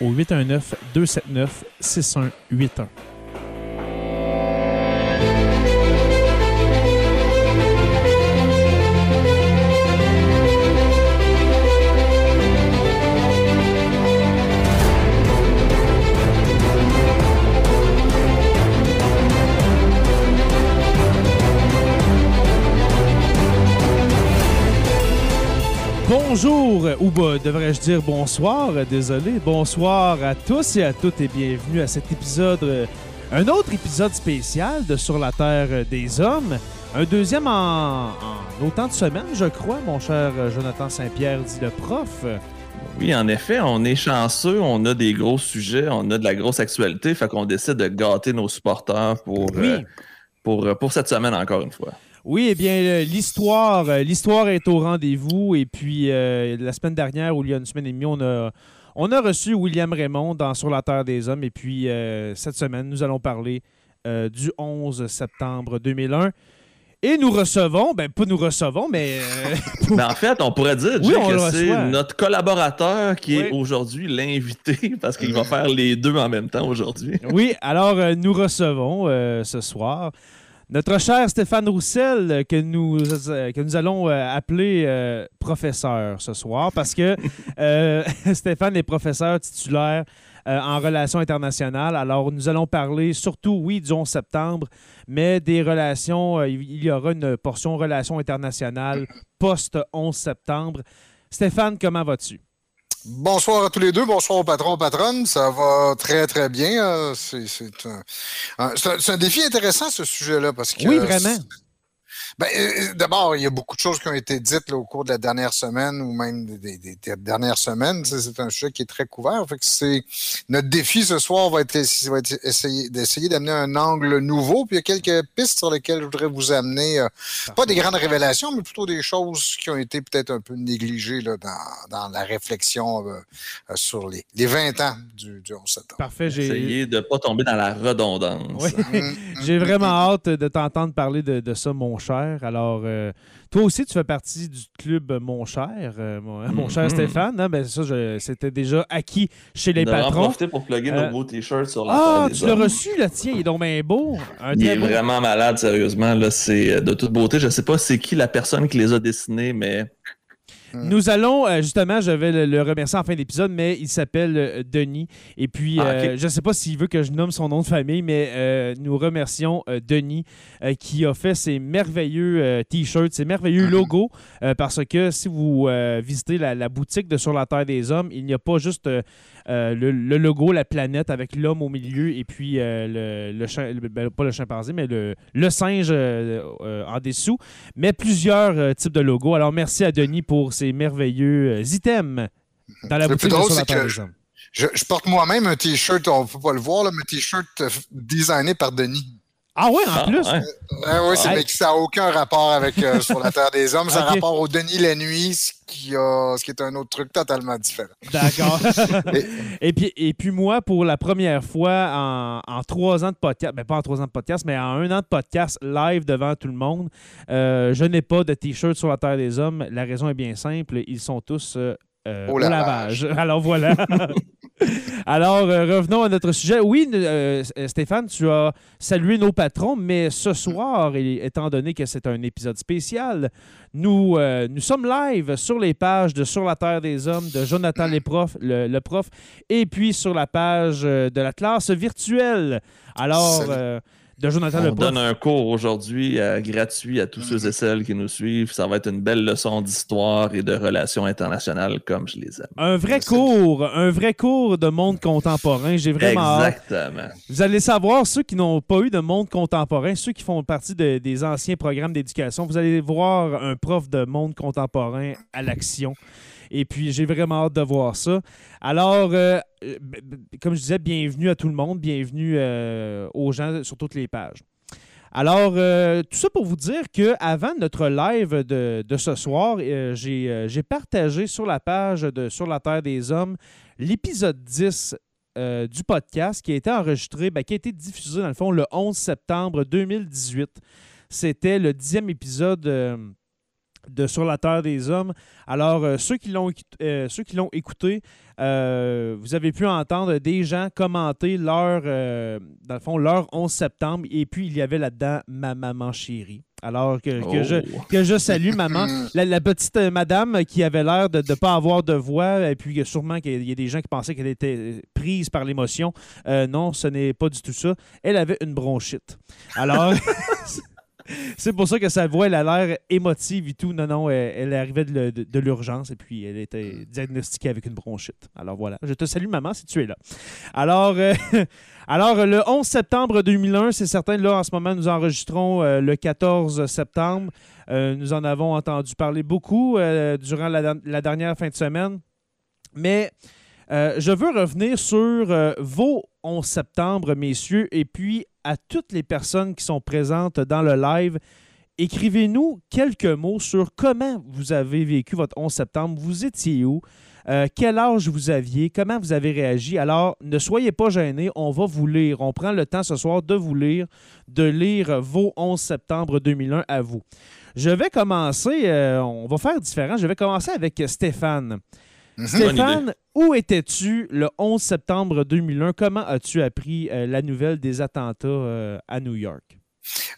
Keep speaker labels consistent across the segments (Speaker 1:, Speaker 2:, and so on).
Speaker 1: au 819 Bonjour, ou bah, devrais-je dire bonsoir, désolé. Bonsoir à tous et à toutes et bienvenue à cet épisode, euh, un autre épisode spécial de Sur la Terre des Hommes. Un deuxième en, en autant de semaines, je crois, mon cher Jonathan Saint-Pierre, dit le prof.
Speaker 2: Oui, en effet, on est chanceux, on a des gros sujets, on a de la grosse actualité, fait qu'on décide de gâter nos supporters pour, euh, pour, pour cette semaine encore une fois.
Speaker 1: Oui, eh bien, l'histoire, euh, l'histoire est au rendez-vous. Et puis, euh, la semaine dernière, ou il y a une semaine et demie, on a, on a reçu William Raymond dans Sur la Terre des Hommes. Et puis, euh, cette semaine, nous allons parler du 11 septembre 2001. Et nous recevons, ben pas nous recevons, mais...
Speaker 2: Ben, en fait, on pourrait dire que c'est notre collaborateur qui est aujourd'hui l'invité parce qu'il va faire les deux en même temps aujourd'hui.
Speaker 1: oui, alors nous recevons ce soir notre cher Stéphane Roussel, euh, que nous, euh, que nous allons euh, appeler professeur ce soir, parce que Stéphane est professeur titulaire en relations internationales. Alors, nous allons parler surtout, oui, du 11 septembre, mais des relations, il y aura une portion relations internationales post-11 septembre. Stéphane, comment vas-tu?
Speaker 3: Bonsoir à tous les deux. Bonsoir au patron, patronne. Ça va très, très bien. Euh, c'est un, défi intéressant, ce sujet-là, parce que.
Speaker 1: Oui, vraiment.
Speaker 3: Ben, euh, euh, D'abord, il y a beaucoup de choses qui ont été dites au cours de la dernière semaine ou même des, dernières semaines. C'est un sujet qui est très couvert. Fait que c'est notre défi ce soir va être, va être essayer d'essayer d'amener un angle nouveau. Puis il y a quelques pistes sur lesquelles je voudrais vous amener. Euh, pas des grandes révélations, mais plutôt des choses qui ont été peut-être un peu négligées là, dans, dans la réflexion sur les, les 20 ans du, du 11 septembre.
Speaker 2: Parfait. J'ai essayé de ne pas tomber dans la redondance.
Speaker 1: Oui. Mm, j'ai vraiment hâte de t'entendre parler de, de ça, mon cher. Alors, euh, toi aussi, tu fais partie du club Mon Cher, euh, mon, cher mm-hmm. Stéphane. Hein? Ben, ça, c'était déjà acquis chez les patrons. On
Speaker 2: profiter pour plugger nos euh, beaux t-shirts sur la
Speaker 1: Ah, tu l'as reçu, là, tiens, il est donc bien beau.
Speaker 2: il est vraiment malade, sérieusement. Là, c'est de toute beauté. Je ne sais pas c'est qui la personne qui les a dessinés, mais
Speaker 1: Mm. Nous allons, euh, justement, je vais le, remercier en fin d'épisode, mais il s'appelle euh, Denis. Et puis, ah, euh, je ne sais pas s'il veut que je nomme son nom de famille, mais nous remercions Denis qui a fait ces merveilleux t-shirts, ces merveilleux mm-hmm. logos, parce que si vous visitez la, boutique de Sur la Terre des Hommes, il n'y a pas juste le, logo, la planète avec l'homme au milieu et puis le, le, ben, pas le chimpanzé, mais le, le singe en dessous, mais plusieurs types de logos. Alors, merci à Denis pour ces merveilleux euh, items dans la boutique drôle, de que
Speaker 3: je, je, porte moi-même un T-shirt, on ne peut pas le voir, là, mais un T-shirt euh, designé par Denis.
Speaker 1: Ah ouais, en
Speaker 3: ah,
Speaker 1: plus?
Speaker 3: oui, c'est, mais ça n'a aucun rapport avec euh, Sur la Terre des Hommes. Ça a rapport au Denis la nuit, ce qui, a, ce qui est un autre truc totalement différent.
Speaker 1: D'accord. et, puis, et puis moi, pour la première fois en, trois ans de podcast, ben pas en trois ans de podcast, mais en un an de podcast live devant tout le monde, euh, je n'ai pas de T-shirt sur la Terre des Hommes. La raison est bien simple. Ils sont tous euh, au, lavage. Alors voilà. Alors, euh, revenons à notre sujet. Oui, euh, Stéphane, tu as salué nos patrons, mais ce soir, étant donné que c'est un épisode spécial, nous, euh, nous sommes live sur les pages de Sur la Terre des Hommes de Jonathan le, le, prof, et puis sur la page de la classe Alors,
Speaker 2: on donne un cours aujourd'hui euh, gratuit à tous ceux et celles qui nous suivent. Ça va être une belle leçon d'histoire et de relations internationales comme je les aime.
Speaker 1: Un vrai cours, un vrai cours de monde contemporain. J'ai vraiment
Speaker 2: Exactement.
Speaker 1: Vous allez savoir, ceux qui n'ont pas eu de monde contemporain, ceux qui font partie des anciens programmes d'éducation, vous allez voir un prof de monde contemporain à l'action. Et puis, j'ai vraiment hâte de voir ça. Alors, euh, euh, comme je disais, bienvenue à tout le monde, bienvenue euh, aux gens sur toutes les pages. Alors, tout ça pour vous dire qu'avant notre live de, ce soir, j'ai partagé sur la page de Sur la Terre des Hommes l'épisode 10 du podcast qui a été enregistré, ben, qui a été diffusé dans le fond le 11 septembre 2018. C'était le dixième épisode de Sur la Terre des Hommes. Alors, euh, ceux qui l'ont euh, ceux qui l'ont écouté, euh, vous avez pu entendre des gens commenter leur, dans le fond, leur 11 septembre. Et puis, il y avait là-dedans ma maman chérie. Alors que, je, oh. que je salue, maman. La, petite madame qui avait l'air de ne pas avoir de voix, et puis sûrement qu'il y a des gens qui pensaient qu'elle était prise par l'émotion. non, ce n'est pas du tout ça. Elle avait une bronchite. Alors, c'est pour ça que sa voix, elle a l'air émotive et tout. Non, non, elle, arrivait de, l'urgence et puis elle était diagnostiquée avec une bronchite. Alors voilà. Je te salue, maman, si tu es là. Alors, euh, alors le 11 septembre 2001, c'est certain, là, en ce moment, nous enregistrons euh, le 14 septembre. Euh, nous en avons entendu parler beaucoup durant la, dernière fin de semaine. Mais je veux revenir sur vos 11 septembre, messieurs, et puis à toutes les personnes qui sont présentes dans le live. Écrivez-nous quelques mots sur comment vous avez vécu votre 11 septembre. Vous étiez où? Euh, quel âge vous aviez? Comment vous avez réagi? Alors, ne soyez pas gênés, on va vous lire. On prend le temps ce soir de vous lire, de lire vos 11 septembre 2001 à vous. Je vais commencer, euh, on va faire différent. Je vais commencer avec Stéphane. Mhm. Stéphane, où étais-tu le 11 septembre 2001? Comment as-tu appris euh, la nouvelle des attentats euh, à New York?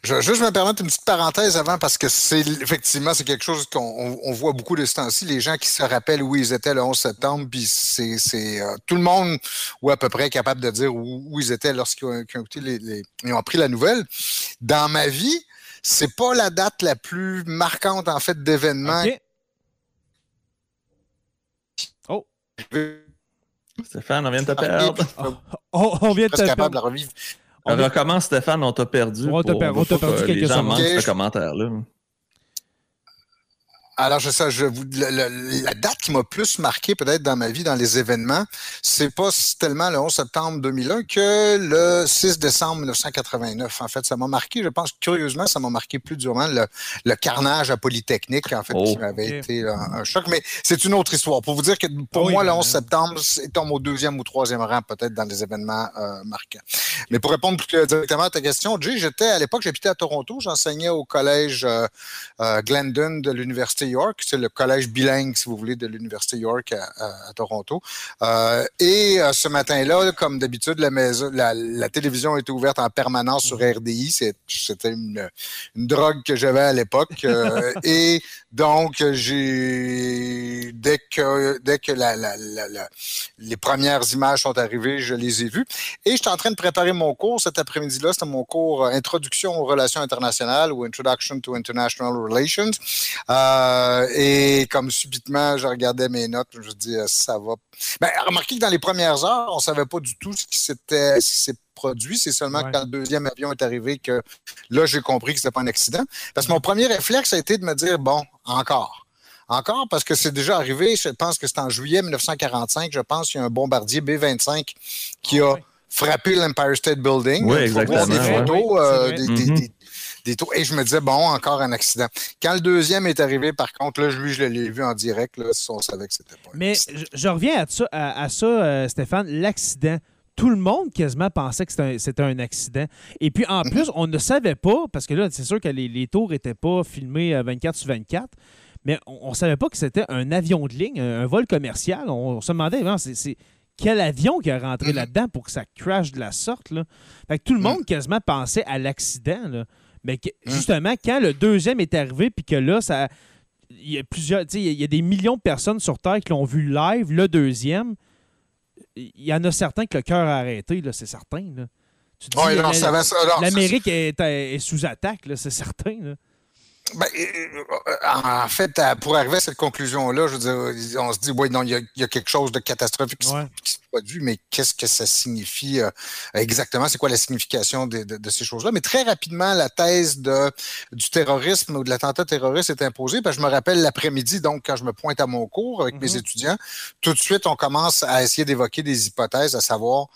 Speaker 3: Je juste me permettre une petite parenthèse avant parce que c'est effectivement c'est quelque chose qu'on voit beaucoup de ce temps-ci, les gens qui se rappellent où ils étaient le 11 septembre, puis c'est euh, tout le monde ou à peu près capable de dire où, ils étaient lorsqu'ils ont, ont, appris la nouvelle. Dans ma vie, c'est pas la date la plus marquante en fait d'événements.
Speaker 2: Stéphane, on vient de te perdre.
Speaker 1: on, vient de te
Speaker 3: capable de revivre.
Speaker 2: On recommence, Stéphane, on t'a perdu.
Speaker 1: On t'a perdu, quelques les gens
Speaker 2: ce commentaire-là?
Speaker 3: Alors, je sais, je vous, la date qui m'a plus marqué peut-être dans ma vie, dans les événements, c'est pas tellement le 11 septembre 2001 que le 6 décembre 1989. En fait, ça m'a marqué, je pense, curieusement, ça m'a marqué plus durement le, carnage à Polytechnique, en fait, qui oh. m'avait été un, choc. Mais c'est une autre histoire. Pour vous dire que pour moi, le 11 septembre, c'est tombe au deuxième ou troisième rang, peut-être, dans les événements euh, marquants. Mais pour répondre plus directement à ta question, Jay, j'étais, à l'époque, j'habitais à Toronto, j'enseignais au collège euh, euh, Glendon de l'Université York. C'est le collège bilingue, si vous voulez, de l'Université York à, Toronto. Euh, et euh, ce matin-là, comme d'habitude, la, maison, la, télévision était ouverte en permanence sur RDI. C'était une, drogue que j'avais à l'époque. Euh, et donc, j'ai dès que dès que les premières images sont arrivées, je les ai vues. Et j'étais en train de préparer mon cours cet après-midi-là. C'était mon cours Introduction aux relations internationales ou Introduction to International Relations. Euh, et comme subitement, je regardais mes notes, je me dis, euh, ça va. Ben, remarquez que dans les premières heures, on ne savait pas du tout ce qui s'est produit. C'est seulement quand le deuxième avion est arrivé que là, j'ai compris que ce n'était pas un accident. Parce que mon premier réflexe a été de me dire, bon, encore. Encore, parce que c'est déjà arrivé, je pense que c'est en juillet 1945, je pense, qu'il y a un bombardier B-25 qui a frapper l'Empire State Building.
Speaker 2: Oui, exactement.
Speaker 3: Des photos, des, mm-hmm. des, tours. Et je me disais, bon, encore un accident. Quand le deuxième est arrivé, par contre, là, lui, je l'ai vu en direct. Là, on savait que c'était pas
Speaker 1: Mais je, reviens à ça, à, ça Stéphane, l'accident tout le monde quasiment pensait que c'était un, accident. Et puis en plus, on ne savait pas, parce que là, c'est sûr que les, tours n'étaient pas filmés 24 sur 24, mais on ne savait pas que c'était un avion de ligne, un, vol commercial. On, se demandait, c'est quel avion qui est rentré mm-hmm. là-dedans pour que ça crash de la sorte. Là? Fait que tout le mm. monde quasiment pensait à l'accident. Mais mm. justement, quand le deuxième est arrivé, puis que là, ça. Il y a plusieurs. Il y a des millions de personnes sur Terre qui l'ont vu live, le deuxième il y en a certains que le cœur a arrêté, c'est certain. L'Amérique est, sous attaque, c'est certain.
Speaker 3: Ben, euh, en fait, pour arriver à cette conclusion-là, je veux dire, on se dit, oui, non, il y, a, quelque chose de catastrophique qui, se produit, mais qu'est-ce que ça signifie euh, exactement? C'est quoi la signification de, ces choses-là? Mais très rapidement, la thèse de, du terrorisme ou de l'attentat terroriste est imposée. Parce que je me rappelle l'après-midi, donc, quand je me pointe à mon cours avec mes mm-hmm. étudiants, tout de suite, on commence à essayer d'évoquer des hypothèses, à savoir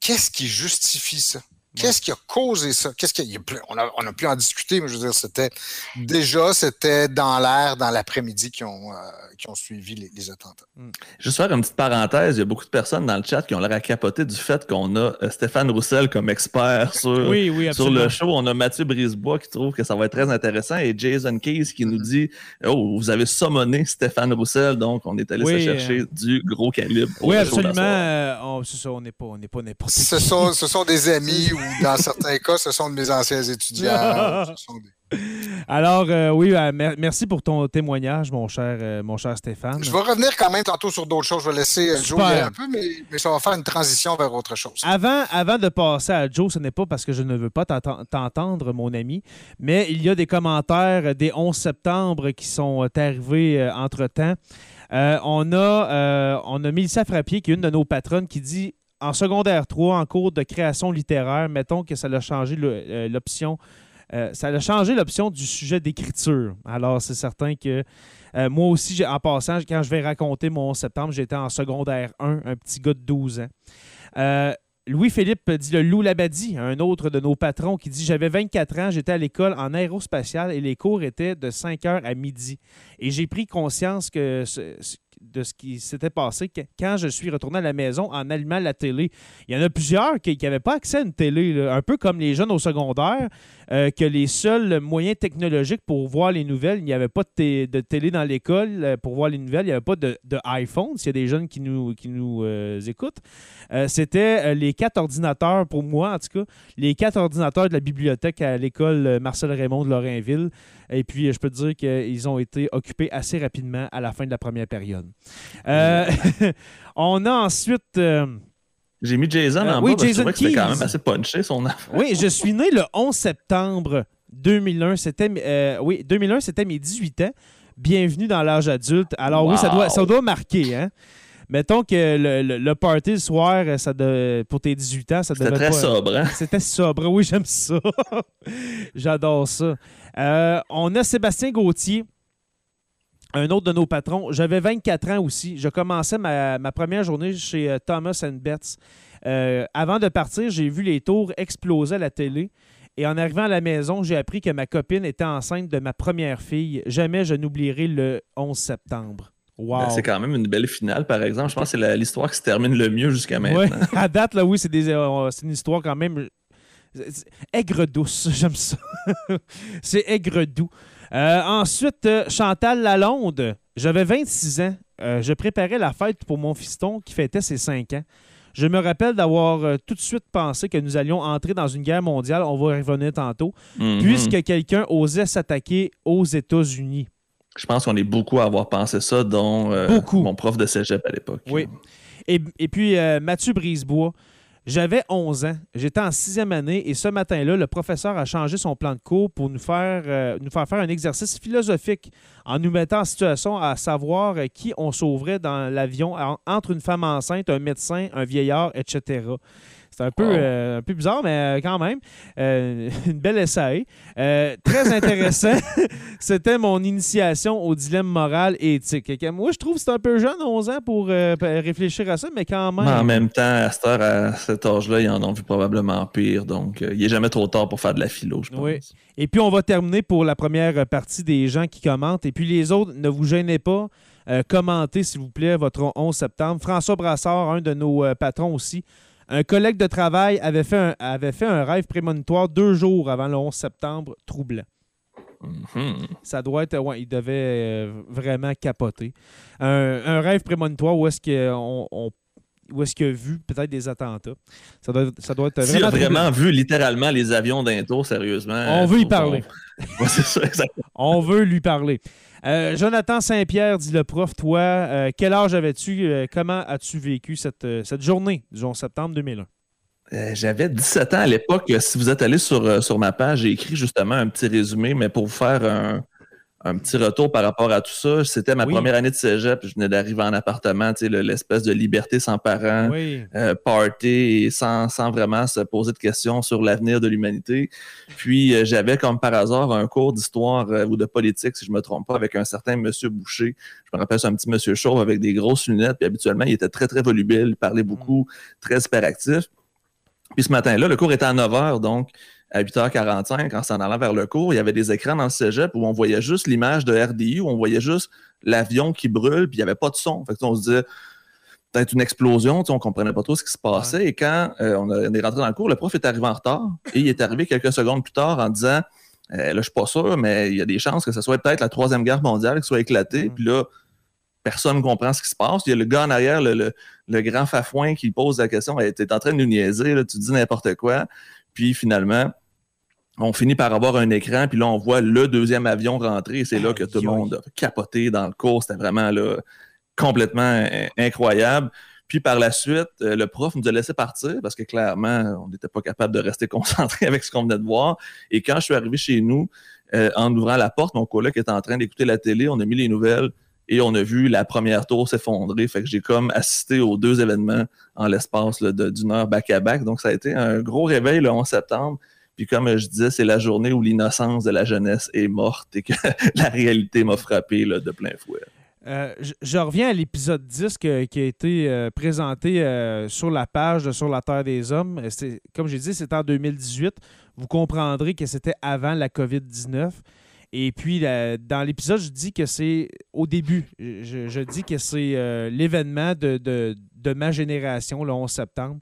Speaker 3: qu'est-ce qui justifie ça? Qu'est-ce qui a causé ça? Qu'est-ce qui on, a, on a pu en discuter, mais je veux dire, c'était déjà, c'était dans l'air, dans l'après-midi qui ont, euh, qui ont suivi les, attentats.
Speaker 2: Hmm. Juste faire une petite parenthèse, il y a beaucoup de personnes dans le chat qui ont l'air à capoter du fait qu'on a euh, Stéphane Roussel comme expert sur, sur le show. On a Mathieu Brisebois qui trouve que ça va être très intéressant et Jason Keys qui nous dit Oh, vous avez summoné Stéphane Roussel, donc on est allé se chercher euh, du gros calibre.
Speaker 1: Oui, absolument. c'est ça, on n'est pas, pas n'importe qui.
Speaker 3: Ce sont, ce sont des amis ou dans certains cas, ce sont de mes anciens étudiants.
Speaker 1: Alors, euh, oui, euh, merci pour ton témoignage, mon cher, euh, mon cher Stéphane.
Speaker 3: Je vais revenir quand même tantôt sur d'autres choses. Je vais laisser Joe un peu, mais, ça va faire une transition vers autre chose.
Speaker 1: Avant, avant de passer à Joe, ce n'est pas parce que je ne veux pas t'entendre, mon ami, mais il y a des commentaires des 11 septembre qui sont arrivés entre-temps. on, a, on a Mélissa Frappier, qui est une de nos patronnes, qui dit en secondaire 3, en cours de création littéraire, mettons que ça a changé euh, l'option. Euh, ça a changé l'option du sujet d'écriture. Alors, c'est certain que euh, moi aussi, en passant, quand je vais raconter mon septembre, j'étais en secondaire 1, un petit gars de 12 ans. Louis-Philippe dit le loup Labadie, un autre de nos patrons, qui dit J'avais 24 ans, j'étais à l'école en aérospatiale et les cours étaient de 5 heures à midi. Et j'ai pris conscience que de ce qui s'était passé quand je suis retourné à la maison en allumant la télé. Il y en a plusieurs qui n'avaient pas accès à une télé, un peu comme les jeunes au secondaire, euh, que les seuls moyens technologiques pour voir les nouvelles, il n'y avait pas de, télé dans l'école euh, pour voir les nouvelles, il n'y avait pas de, iPhone, s'il y a des jeunes qui nous, qui nous euh, écoutent. C'était les quatre ordinateurs, pour moi en tout cas, les quatre ordinateurs de la bibliothèque à l'école Marcel Raymond de Lorrainville. Et puis, je peux te dire qu'ils ont été occupés assez rapidement à la fin de la première période. on a ensuite...
Speaker 2: J'ai mis Jason en oui, bas Jason parce que c'était quand même assez punché son
Speaker 1: Oui, je suis né le 11 septembre 2001. C'était euh, oui, 2001, c'était mes 18 ans. Bienvenue dans l'âge adulte. Alors oui, ça doit, ça doit marquer, hein? Mettons que le, le, party le soir, ça de, pour tes 18 ans, ça devait
Speaker 2: C'était très sobre, hein?
Speaker 1: C'était sobre, oui, j'aime ça. J'adore ça. Euh, on a Sébastien Gauthier, un autre de nos patrons. J'avais 24 ans aussi. Je commençais ma, première journée chez euh, Thomas and Betts. Euh, avant de partir, j'ai vu les tours exploser à la télé. Et en arrivant à la maison, j'ai appris que ma copine était enceinte de ma première fille. Jamais je n'oublierai le 11 septembre. Wow. Ben,
Speaker 2: c'est quand même une belle finale, par exemple. Je pense que c'est l'histoire qui se termine le mieux jusqu'à maintenant.
Speaker 1: Ouais, à date, là, oui, c'est euh, une histoire quand même aigre douce. J'aime ça. c'est aigre doux. Euh, ensuite, euh, Chantal Lalonde. J'avais 26 ans. Euh, je préparais la fête pour mon fiston qui fêtait ses 5 ans. Je me rappelle d'avoir tout de suite pensé que nous allions entrer dans une guerre mondiale. On va y revenir tantôt. Mhm. Puisque quelqu'un osait s'attaquer aux États-Unis.
Speaker 2: Je pense qu'on est beaucoup à avoir pensé ça, dont mon prof de cégep à l'époque.
Speaker 1: Oui. Et, et puis, Mathieu Brisebois. J'avais 11 ans, j'étais en sixième année et ce matin-là, le professeur a changé son plan de cours pour nous faire, euh, nous faire faire un exercice philosophique en nous mettant en situation à savoir euh, qui on sauverait dans l'avion entre une femme enceinte, un médecin, un vieillard, etc. C'est un peu, un peu bizarre, mais quand même, une belle essai. très intéressant. C'était mon initiation au dilemme moral et éthique. Moi, je trouve que c'est un peu jeune, 11 ans, pour réfléchir à ça, mais quand même.
Speaker 2: en même temps, à, cette heure, à cet âge-là, ils en ont vu probablement pire. Donc, il n'est jamais trop tard pour faire de la philo, je pense. Oui.
Speaker 1: Et puis, on va terminer pour la première partie des gens qui commentent. Et puis, les autres, ne vous gênez pas. Euh, commentez, s'il vous plaît, votre 11 septembre. François Brassard, un de nos euh, patrons aussi, un collègue de travail avait fait un, avait fait un rêve prémonitoire deux jours avant le 11 septembre, troublant. Mm-hmm. Ça doit être. Ouais, il devait euh, vraiment capoter. Un, rêve prémonitoire où est-ce qu'on on où est-ce qu'il a vu peut-être des attentats. Ça doit, ça doit être
Speaker 2: vraiment. Il a vraiment vu littéralement les avions d'un tour, sérieusement.
Speaker 1: On veut y parler. c'est ça, exactement. On veut lui parler. Euh, Jonathan Saint-Pierre, dit le prof, toi, euh, quel âge avais-tu? Euh, comment as-tu vécu cette, cette journée du 11 septembre 2001?
Speaker 2: J'avais 17 ans à l'époque. Si vous êtes allé sur, sur ma page, j'ai écrit justement un petit résumé, mais pour vous faire un, un petit retour par rapport à tout ça. C'était ma première année de cégep. Je venais d'arriver en appartement, l'espèce de liberté sans parents, euh, party, et sans, vraiment se poser de questions sur l'avenir de l'humanité. Puis euh, j'avais comme par hasard un cours d'histoire euh, ou de politique, si je ne me trompe pas, avec un certain monsieur Boucher. Je me rappelle, c'est un petit monsieur chauve avec des grosses lunettes. Puis habituellement, il était très, très volubile, il parlait beaucoup, très hyperactif. Puis ce matin-là, le cours était à 9 h, donc à 8h45, en s'en allant vers le cours, il y avait des écrans dans le cégep où on voyait juste l'image de RDI, où on voyait juste l'avion qui brûle, puis il n'y avait pas de son. Fait on se disait, peut-être une explosion, on ne comprenait pas trop ce qui se passait. Et quand euh, on, est rentré dans le cours, le prof est arrivé en retard et il est arrivé quelques secondes plus tard en disant, euh, là, je ne suis pas sûr, mais il y a des chances que ce soit peut-être la Troisième Guerre mondiale qui soit éclatée. Mm. Puis là, personne ne comprend ce qui se passe. Il y a le gars en arrière, le, grand fafouin qui pose la question, tu es en train de nous niaiser, tu dis n'importe quoi. Puis finalement, on finit par avoir un écran, puis là, on voit le deuxième avion rentrer, et c'est là que tout le monde a capoté dans le cours. C'était vraiment là, complètement euh, incroyable. Puis par la suite, euh, le prof nous a laissé partir parce que clairement, on n'était pas capable de rester concentré avec ce qu'on venait de voir. Et quand je suis arrivé chez nous, euh, en ouvrant la porte, mon collègue était en train d'écouter la télé, on a mis les nouvelles et on a vu la première tour s'effondrer. Fait que j'ai comme assisté aux deux événements en l'espace d'une heure back-à-back. Donc ça a été un gros réveil le 11 septembre. Puis comme je disais, c'est la journée où l'innocence de la jeunesse est morte et que la réalité m'a frappé de plein fouet.
Speaker 1: Euh, je, reviens à l'épisode 10 qui a été euh, présenté euh, sur la page de Sur la Terre des Hommes. Comme j'ai dit, c'était en 2018. Vous comprendrez que c'était avant la COVID-19. Et puis, dans l'épisode, je dis que c'est au début. Je, dis que c'est l'événement de, de, ma génération, le 11 septembre.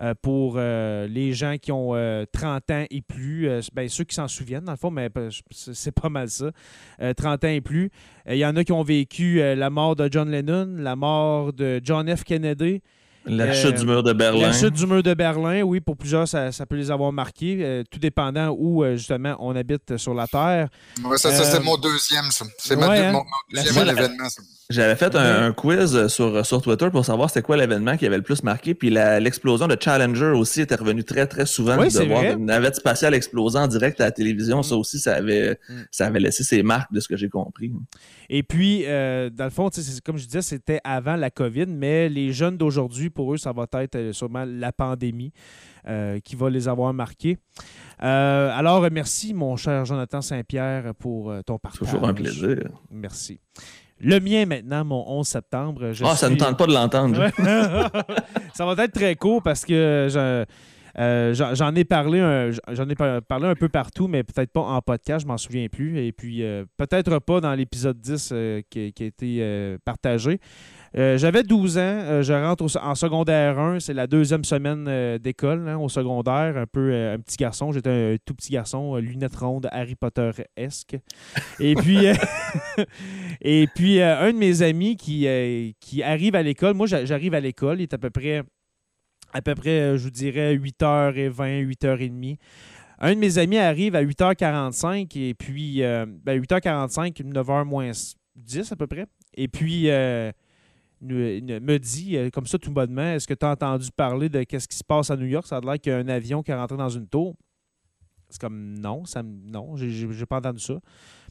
Speaker 1: Euh, pour euh, les gens qui ont 30 euh, ans et plus, ben, ceux qui s'en souviennent, dans le fond, mais c'est pas mal ça. 30 ans et plus. Il y en a qui ont vécu la mort de John Lennon, la mort de John F. Kennedy.
Speaker 2: La chute du mur de Berlin.
Speaker 1: La chute du mur de Berlin, oui, pour plusieurs, ça, peut les avoir marqués, tout dépendant où, justement, on habite sur la Terre.
Speaker 3: ça, c'est mon deuxième, ça. C'est hein? mon, deuxième événement, ça.
Speaker 2: J'avais fait un, quiz sur, sur Twitter pour savoir c'était quoi l'événement qui avait le plus marqué. Puis l'explosion de Challenger aussi était revenue très, très souvent. de voir une navette spatiale exploser en direct à la télévision. Ça mm. aussi, ça avait, mm. ça avait laissé ses marques de ce que j'ai compris.
Speaker 1: Et puis, euh, dans le fond, comme je disais, c'était avant la COVID, mais les jeunes d'aujourd'hui, pour eux, ça va être euh, sûrement la pandémie euh, qui va les avoir marqués. alors, merci, mon cher Jonathan Saint-Pierre, pour ton partage.
Speaker 2: Toujours un plaisir.
Speaker 1: Merci. Le mien maintenant, mon 11 septembre.
Speaker 2: ah, ça ne tente pas de l'entendre.
Speaker 1: ça va être très court parce que euh, j'en ai parlé j'en ai parlé un peu partout, mais peut-être pas en podcast, je m'en souviens plus. Et puis euh, peut-être pas dans l'épisode 10 euh, qui, qui, a été partagé. Euh, j'avais 12 ans, euh, je rentre en secondaire 1, c'est la deuxième semaine euh, d'école hein, au secondaire, un peu un petit garçon, j'étais un, tout petit garçon, lunettes rondes, Harry Potter-esque. Et puis, et puis un de mes amis qui, qui arrive à l'école, moi j'arrive à l'école, il est à peu près, à peu près, je vous dirais, 8h20, 8h30. Un de mes amis arrive à 8h45 et puis 8h45, 9h moins 10 à peu près. Et puis me dit euh, comme ça tout bonnement Est-ce que tu as entendu parler de qu'est-ce qui se passe à New York? Ça a l'air qu'il y a un avion qui est rentré dans une tour. C'est comme non, ça non, j'ai pas entendu ça.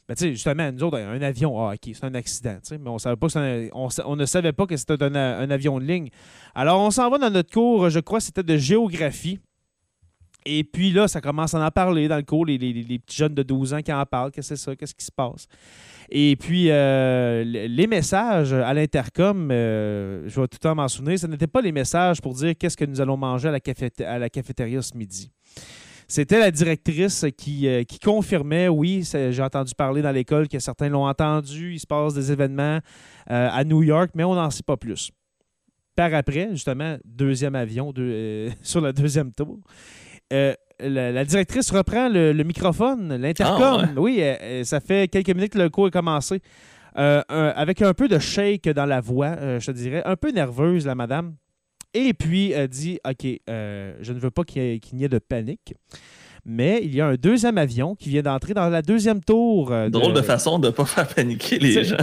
Speaker 1: Ben, justement, nous autres, un avion, ah, OK, c'est un accident, mais on, savait pas on, ne savait pas que c'était un, avion de ligne. Alors, on s'en va dans notre cours, je crois, c'était de géographie. Et puis là, ça commence à en parler dans le cours, les, petits jeunes de 12 ans qui en parlent, qu'est-ce que c'est ça, qu'est-ce qui se passe? Et puis, euh, les messages à l'intercom, euh, je vais tout le temps m'en souvenir, ce n'était pas les messages pour dire qu'est-ce que nous allons manger à la, cafétéria ce midi. C'était la directrice qui, euh, confirmait, oui, j'ai entendu parler dans l'école que certains l'ont entendu, il se passe des événements à New York, mais on n'en sait pas plus. Par après, justement, deuxième avion sur le deuxième tour. La, directrice reprend le, microphone, l'intercom. Ah, oui, ça fait quelques minutes que le cours a commencé. avec un peu de shake dans la voix, je dirais. Un peu nerveuse, la madame. Et puis, elle dit OK, euh, je ne veux pas qu'il n'y ait, de panique. Mais il y a un deuxième avion qui vient d'entrer dans la deuxième tour.
Speaker 2: Euh, drôle de façon de ne pas faire paniquer les gens.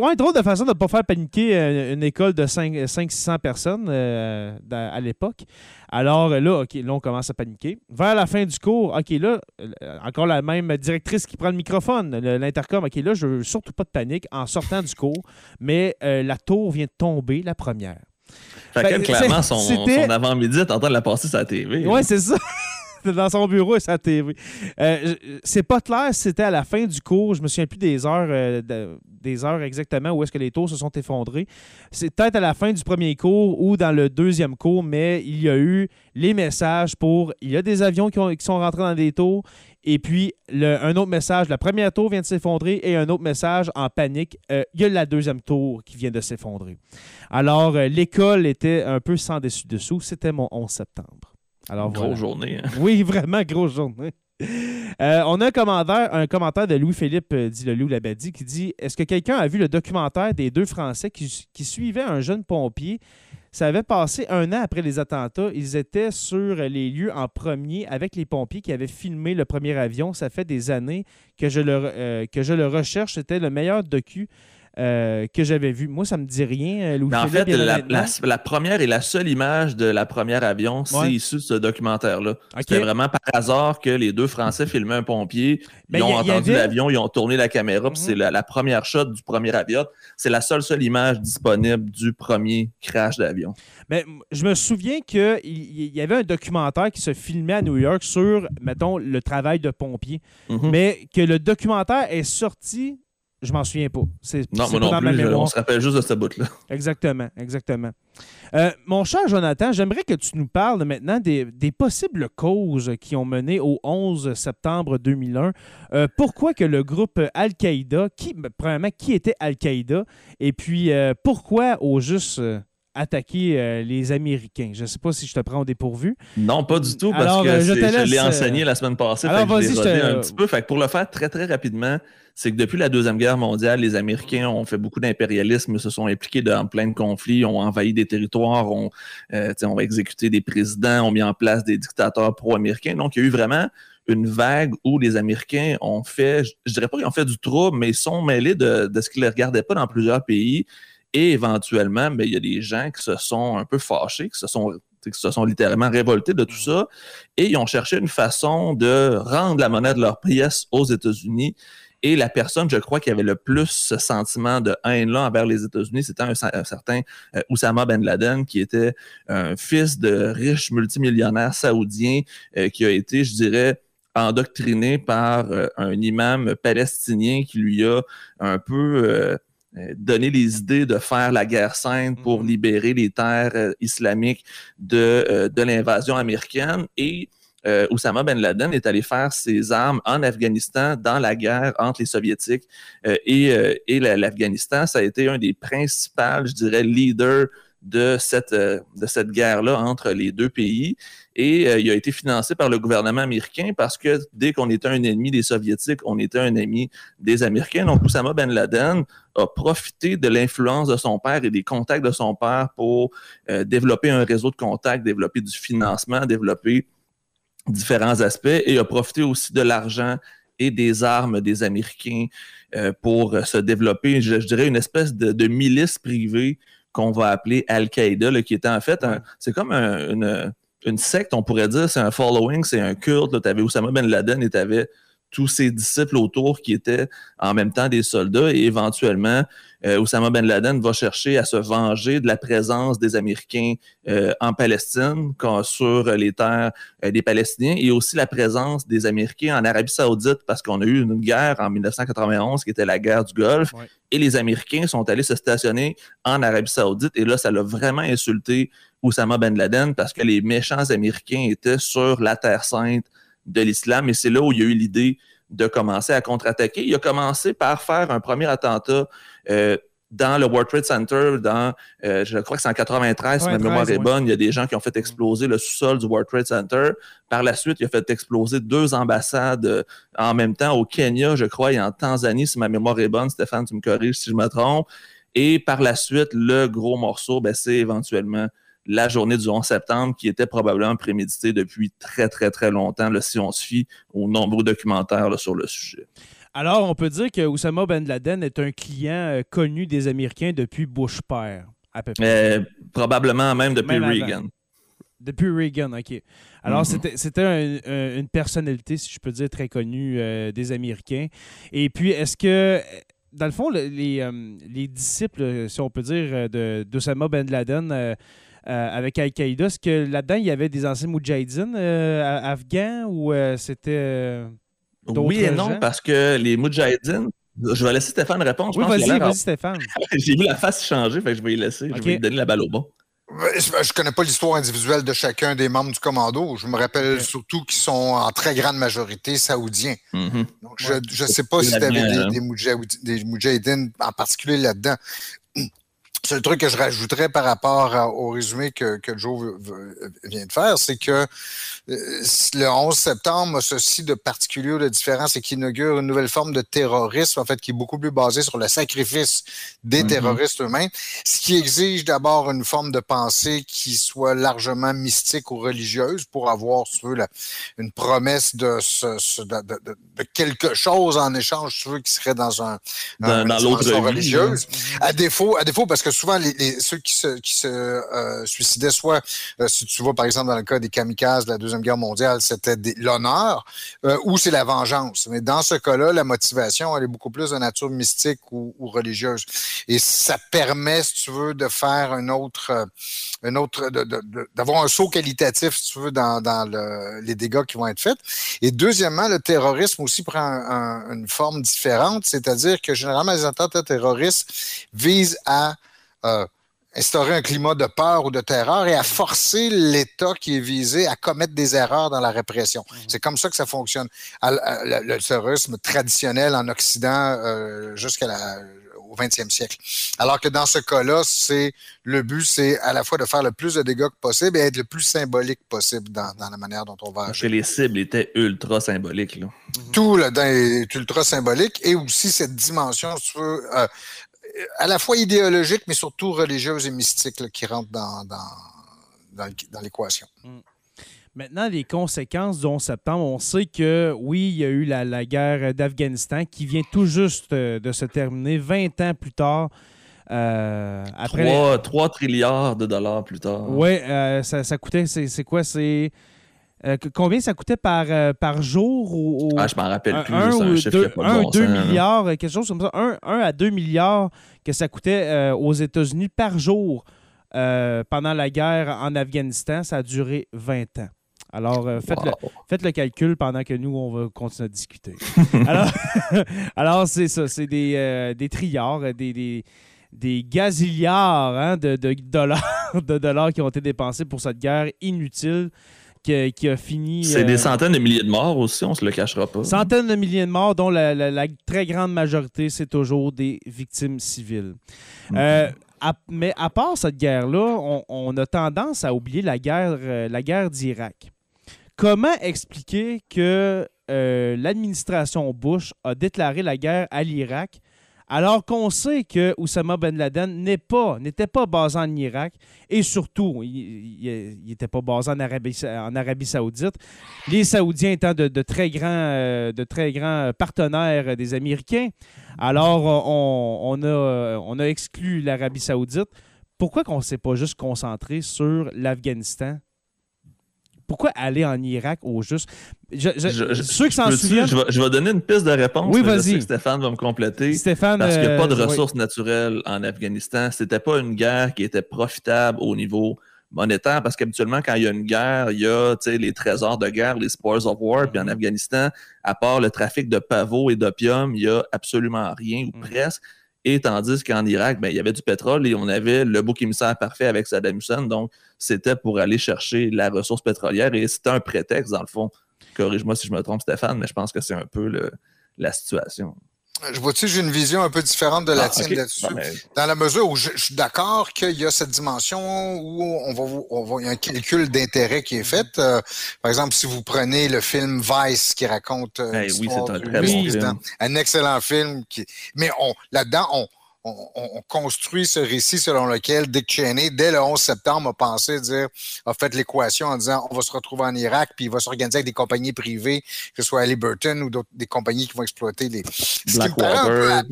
Speaker 1: Oui, drôle de façon de ne pas faire paniquer euh, une, école de 500-600 personnes à l'époque. Alors là, OK, là, on commence à paniquer. Vers la fin du cours, OK, là, encore la même directrice qui prend le microphone, l'intercom. OK, là, je veux surtout pas de panique en sortant du cours, mais la tour vient de tomber, la première.
Speaker 2: Fait ben, clairement, son, son avant-midi est en train de la passer sur la TV.
Speaker 1: Oui, c'est ça. dans son bureau et sa TV. Euh, c'est pas clair si c'était à la fin du cours. Je me souviens plus des heures, euh, des heures exactement où est-ce que les tours se sont effondrés. C'est peut-être à la fin du premier cours ou dans le deuxième cours, mais il y a eu les messages pour il y a des avions qui, sont rentrés dans des tours. Et puis, un autre message, la première tour vient de s'effondrer et un autre message en panique, euh, il y a la deuxième tour qui vient de s'effondrer. Alors, euh, l'école était un peu sans dessus-dessous. C'était mon 11 septembre.
Speaker 2: Alors, grosse journée. Hein.
Speaker 1: Oui, vraiment, grosse journée. Euh, on a un commentaire, un commentaire de Louis-Philippe dit le Loup Labadie qui dit Est-ce que quelqu'un a vu le documentaire des deux Français qui, qui suivaient un jeune pompier? Ça avait passé un an après les attentats. Ils étaient sur les lieux en premier avec les pompiers qui avaient filmé le premier avion. Ça fait des années que je le, euh, que je le recherche. C'était le meilleur docu euh, que j'avais vu. Moi, ça me dit rien, euh, Louis
Speaker 2: En fait, la, première et la seule image de la première avion, c'est issu de ce documentaire-là. C'était vraiment par hasard que les deux Français filmaient un pompier. Ben, ils ont entendu l'avion, ils ont tourné la caméra, puis c'est mhm. la, première shot du premier avion. C'est la seule seule image disponible du premier crash d'avion.
Speaker 1: Mais je me souviens qu'il y avait un documentaire qui se filmait à New York sur, mettons, le travail de pompier, mhm. mais que le documentaire est sorti je m'en souviens pas.
Speaker 2: non, moi non plus. on se rappelle juste de ce bout-là.
Speaker 1: Exactement, exactement. Euh, mon cher Jonathan, j'aimerais que tu nous parles maintenant des, possibles causes qui ont mené au 11 septembre 2001. Euh, pourquoi que le groupe Al-Qaïda, qui, ben, premièrement, qui était Al-Qaïda, et puis euh, pourquoi au juste attaquer les Américains? Je ne sais pas si je te prends au dépourvu.
Speaker 2: Non, pas du tout, parce que je, l'ai enseigné la semaine passée. Alors, vas-y, je te... un petit peu. Fait pour le faire très, très rapidement, c'est que depuis la Deuxième Guerre mondiale, les Américains ont fait beaucoup d'impérialisme, se sont impliqués dans plein de conflits, ont envahi des territoires, ont, euh, ont exécuté des présidents, ont mis en place des dictateurs pro-américains. Donc, il y a eu vraiment une vague où les Américains ont fait, je, dirais pas qu'ils ont fait du trouble, mais ils sont mêlés de, ce qui ne les regardait pas dans plusieurs pays. Et éventuellement, mais il y a des gens qui se sont un peu fâchés, qui se sont qui se sont littéralement révoltés de tout ça, et ils ont cherché une façon de rendre la monnaie de leur pièce aux États-Unis et la personne, je crois, qui avait le plus ce sentiment de haine-là envers les États-Unis, c'était un, certain euh, Oussama Ben Laden, qui était un fils de riche multimillionnaire saoudien euh, qui a été, je dirais, endoctriné par euh, un imam palestinien qui lui a un peu donné les idées de faire la guerre sainte pour mm-hmm. libérer les terres islamiques de, de l'invasion américaine. Et euh, Oussama Ben Laden est allé faire ses armes en Afghanistan dans la guerre entre les Soviétiques euh, et, euh, l'Afghanistan. Ça a été un des principaux, je dirais, leaders de cette, de cette guerre-là entre les deux pays. Et il a été financé par le gouvernement américain parce que dès qu'on était un ennemi des Soviétiques, on était un ennemi des Américains. Donc, Oussama Ben Laden a profité de l'influence de son père et des contacts de son père pour développer un réseau de contacts, développer du financement, développer différents aspects et a profité aussi de l'argent et des armes des Américains euh, pour se développer, je, dirais, une espèce de, milice privée qu'on va appeler Al-Qaïda, qui était en fait, c'est comme une, secte, on pourrait dire, c'est un following, c'est un culte. Tu avais Oussama Ben Laden et tu avais tous ses disciples autour qui étaient en même temps des soldats et éventuellement euh, Oussama Ben Laden va chercher à se venger de la présence des Américains euh, en Palestine sur les terres euh, des Palestiniens et aussi la présence des Américains en Arabie Saoudite parce qu'on a eu une guerre en 1991 qui était la guerre du Golfe et les Américains sont allés se stationner en Arabie Saoudite et là ça l'a vraiment insulté Oussama Ben Laden parce que les méchants Américains étaient sur la terre sainte de l'islam et c'est là où il y a eu l'idée de commencer à contre-attaquer. Il a commencé par faire un premier attentat euh, dans le World Trade Center, dans, euh, je crois que c'est en 93, si ma mémoire est bonne, il y a des gens qui ont fait exploser le sous-sol du World Trade Center. Par la suite, il a fait exploser deux ambassades euh, en même temps au Kenya, je crois, et en Tanzanie, si ma mémoire est bonne. Stéphane, tu me corriges si je me trompe. Et par la suite, le gros morceau, ben, c'est éventuellement la journée du 11 septembre qui était probablement préméditée depuis très, très, très longtemps, si on se fie aux nombreux documentaires sur le sujet.
Speaker 1: Alors, on peut dire que Oussama Ben Laden est un client euh, connu des Américains depuis Bush père, à peu
Speaker 2: près. Euh, probablement même depuis Reagan.
Speaker 1: Depuis Reagan, OK. Alors, mm-hmm. c'était une personnalité, si je peux dire, très connue euh, des Américains. Et puis, est-ce que, dans le fond, les, les, disciples, si on peut dire, d'Oussama Ben Laden avec Al-Qaïda, est-ce que là-dedans, il y avait des anciens Moudjahidines afghans ou c'était
Speaker 2: oui et non, parce que les Mujahideen, je vais laisser Stéphane répondre.
Speaker 1: Oui, vas-y, vas-y, Stéphane.
Speaker 2: J'ai vu la face changer, fait que je vais y laisser. Je vais lui donner la balle au bon.
Speaker 3: Je ne connais pas l'histoire individuelle de chacun des membres du commando. Je me rappelle surtout qu'ils sont en très grande majorité saoudiens. Mm-hmm. Donc, je ne sais pas si tu avais des, des, Mujahideen en particulier là-dedans. C'est le truc que je rajouterais par rapport au résumé que, que Joe vient de faire, c'est que euh, le 11 septembre ceci de particulier ou de différent, c'est qu'il inaugure une nouvelle forme de terrorisme, en fait, qui est beaucoup plus basée sur le sacrifice des mm-hmm. terroristes eux-mêmes, ce qui exige d'abord une forme de pensée qui soit largement mystique ou religieuse pour avoir, si tu veux, une promesse de, ce, de, quelque chose en échange, si tu veux, qui serait dans un,
Speaker 2: dans, dans l'autre religieuse.
Speaker 3: À défaut, à défaut, parce que souvent, ceux qui se, qui se euh, suicidaient, soit, euh, si tu vois, par exemple, dans le cas des kamikazes de la Deuxième Guerre mondiale, c'était l'honneur euh, ou c'est la vengeance. Mais dans ce cas-là, la motivation, elle est beaucoup plus de nature mystique ou, religieuse. Et ça permet, si tu veux, de faire un autre, un autre d'avoir un saut qualitatif, si tu veux, dans, les dégâts qui vont être faits. Et deuxièmement, le terrorisme aussi prend une forme différente, c'est-à-dire que généralement, les attentats terroristes visent à euh, instaurer un climat de peur ou de terreur et à forcer l'État qui est visé à commettre des erreurs dans la répression. Mhm. C'est comme ça que ça fonctionne. Le, terrorisme traditionnel en Occident euh, jusqu'au 20e siècle. Alors que dans ce cas-là, c'est le but, c'est à la fois de faire le plus de dégâts que possible et être le plus symbolique possible dans, la manière dont on va agir.
Speaker 2: Parce que les cibles étaient ultra symboliques. Là.
Speaker 3: Tout là est ultra symbolique et aussi cette dimension, veux, euh, à la fois idéologique, mais surtout religieuse et mystique qui rentre dans, dans, l'équation. Mm.
Speaker 1: Maintenant, les conséquences du 11 septembre, on sait que oui, il y a eu la, guerre d'Afghanistan qui vient tout juste euh, de se terminer 20 ans plus tard.
Speaker 2: Euh, après 3, trilliards de dollars plus tard.
Speaker 1: Oui, euh, ça, ça, coûtait, c'est quoi? C'est euh, combien ça coûtait par, euh, par jour? Ou,
Speaker 2: ah, je m'en rappelle plus.
Speaker 1: Un, ou deux, un, 2 milliards, quelque chose comme ça. 1 à 2 milliards que ça coûtait euh, aux États-Unis par jour pendant la guerre en Afghanistan. Ça a duré 20 ans. Alors, faites, le, faites, le, calcul pendant que nous, on va continuer à discuter. alors, alors c'est ça. C'est des, des triards, des, des des gazilliards hein, de, de, dollars, de dollars qui ont été dépensés pour cette guerre inutile qui, a fini.
Speaker 2: C'est des euh, centaines de milliers de morts aussi, on se le cachera pas.
Speaker 1: Centaines de milliers de morts, dont la, très grande majorité, c'est toujours des victimes civiles. Euh, mais à part cette guerre-là, on, a tendance à oublier la guerre, euh, la guerre d'Irak. Comment expliquer que l'administration Bush a déclaré la guerre à l'Irak alors qu'on sait que Oussama Ben Laden n'est pas, n'était pas basé en Irak et surtout, il n'était pas basé en Arabie, Saoudite. Les Saoudiens étant de, très, grands, euh, de très grands partenaires des Américains. Alors, on, a, on a exclu l'Arabie Saoudite. Pourquoi qu'on ne s'est pas juste concentré sur l'Afghanistan pourquoi aller en Irak au juste? ceux qui s'en
Speaker 2: souviennent... Je vais, donner une piste de réponse.
Speaker 1: Oui, vas-y.
Speaker 2: Stéphane va me compléter.
Speaker 1: Stéphane,
Speaker 2: parce qu'il n'y a pas de ressources naturelles en Afghanistan. C'était pas une guerre qui était profitable au niveau monétaire parce qu'habituellement, quand il y a une guerre, il y a les trésors de guerre, les spoils of war. Puis en mm-hmm. Afghanistan, à part le trafic de pavots et d'opium, il n'y a absolument rien ou mm-hmm. presque. Et tandis qu'en Irak, ben, il y avait du pétrole et on avait le bouc émissaire parfait avec Saddam Hussein. Donc, c'était pour aller chercher la ressource pétrolière et c'était un prétexte, dans le fond. Corrige-moi si je me trompe, Stéphane, mais je pense que c'est un peu la situation.
Speaker 3: Je vois-tu, j'ai une vision un peu différente de la ah, tienne là-dessus. Dans la mesure où je, suis d'accord qu'il y a cette dimension où on va, on va il y a un calcul d'intérêt qui est fait. Euh, par exemple, si vous prenez le film Vice qui raconte
Speaker 2: euh, oui, c'est un, très bon film.
Speaker 3: un excellent film qui, mais on, là-dedans, on, on, construit ce récit selon lequel Dick Cheney, dès le 11 septembre, a pensé dire, a fait l'équation en disant on va se retrouver en Irak, puis il va s'organiser avec des compagnies privées, que ce soit Halliburton ou d'autres des compagnies qui vont exploiter les.
Speaker 2: Blackwater.
Speaker 3: Euh,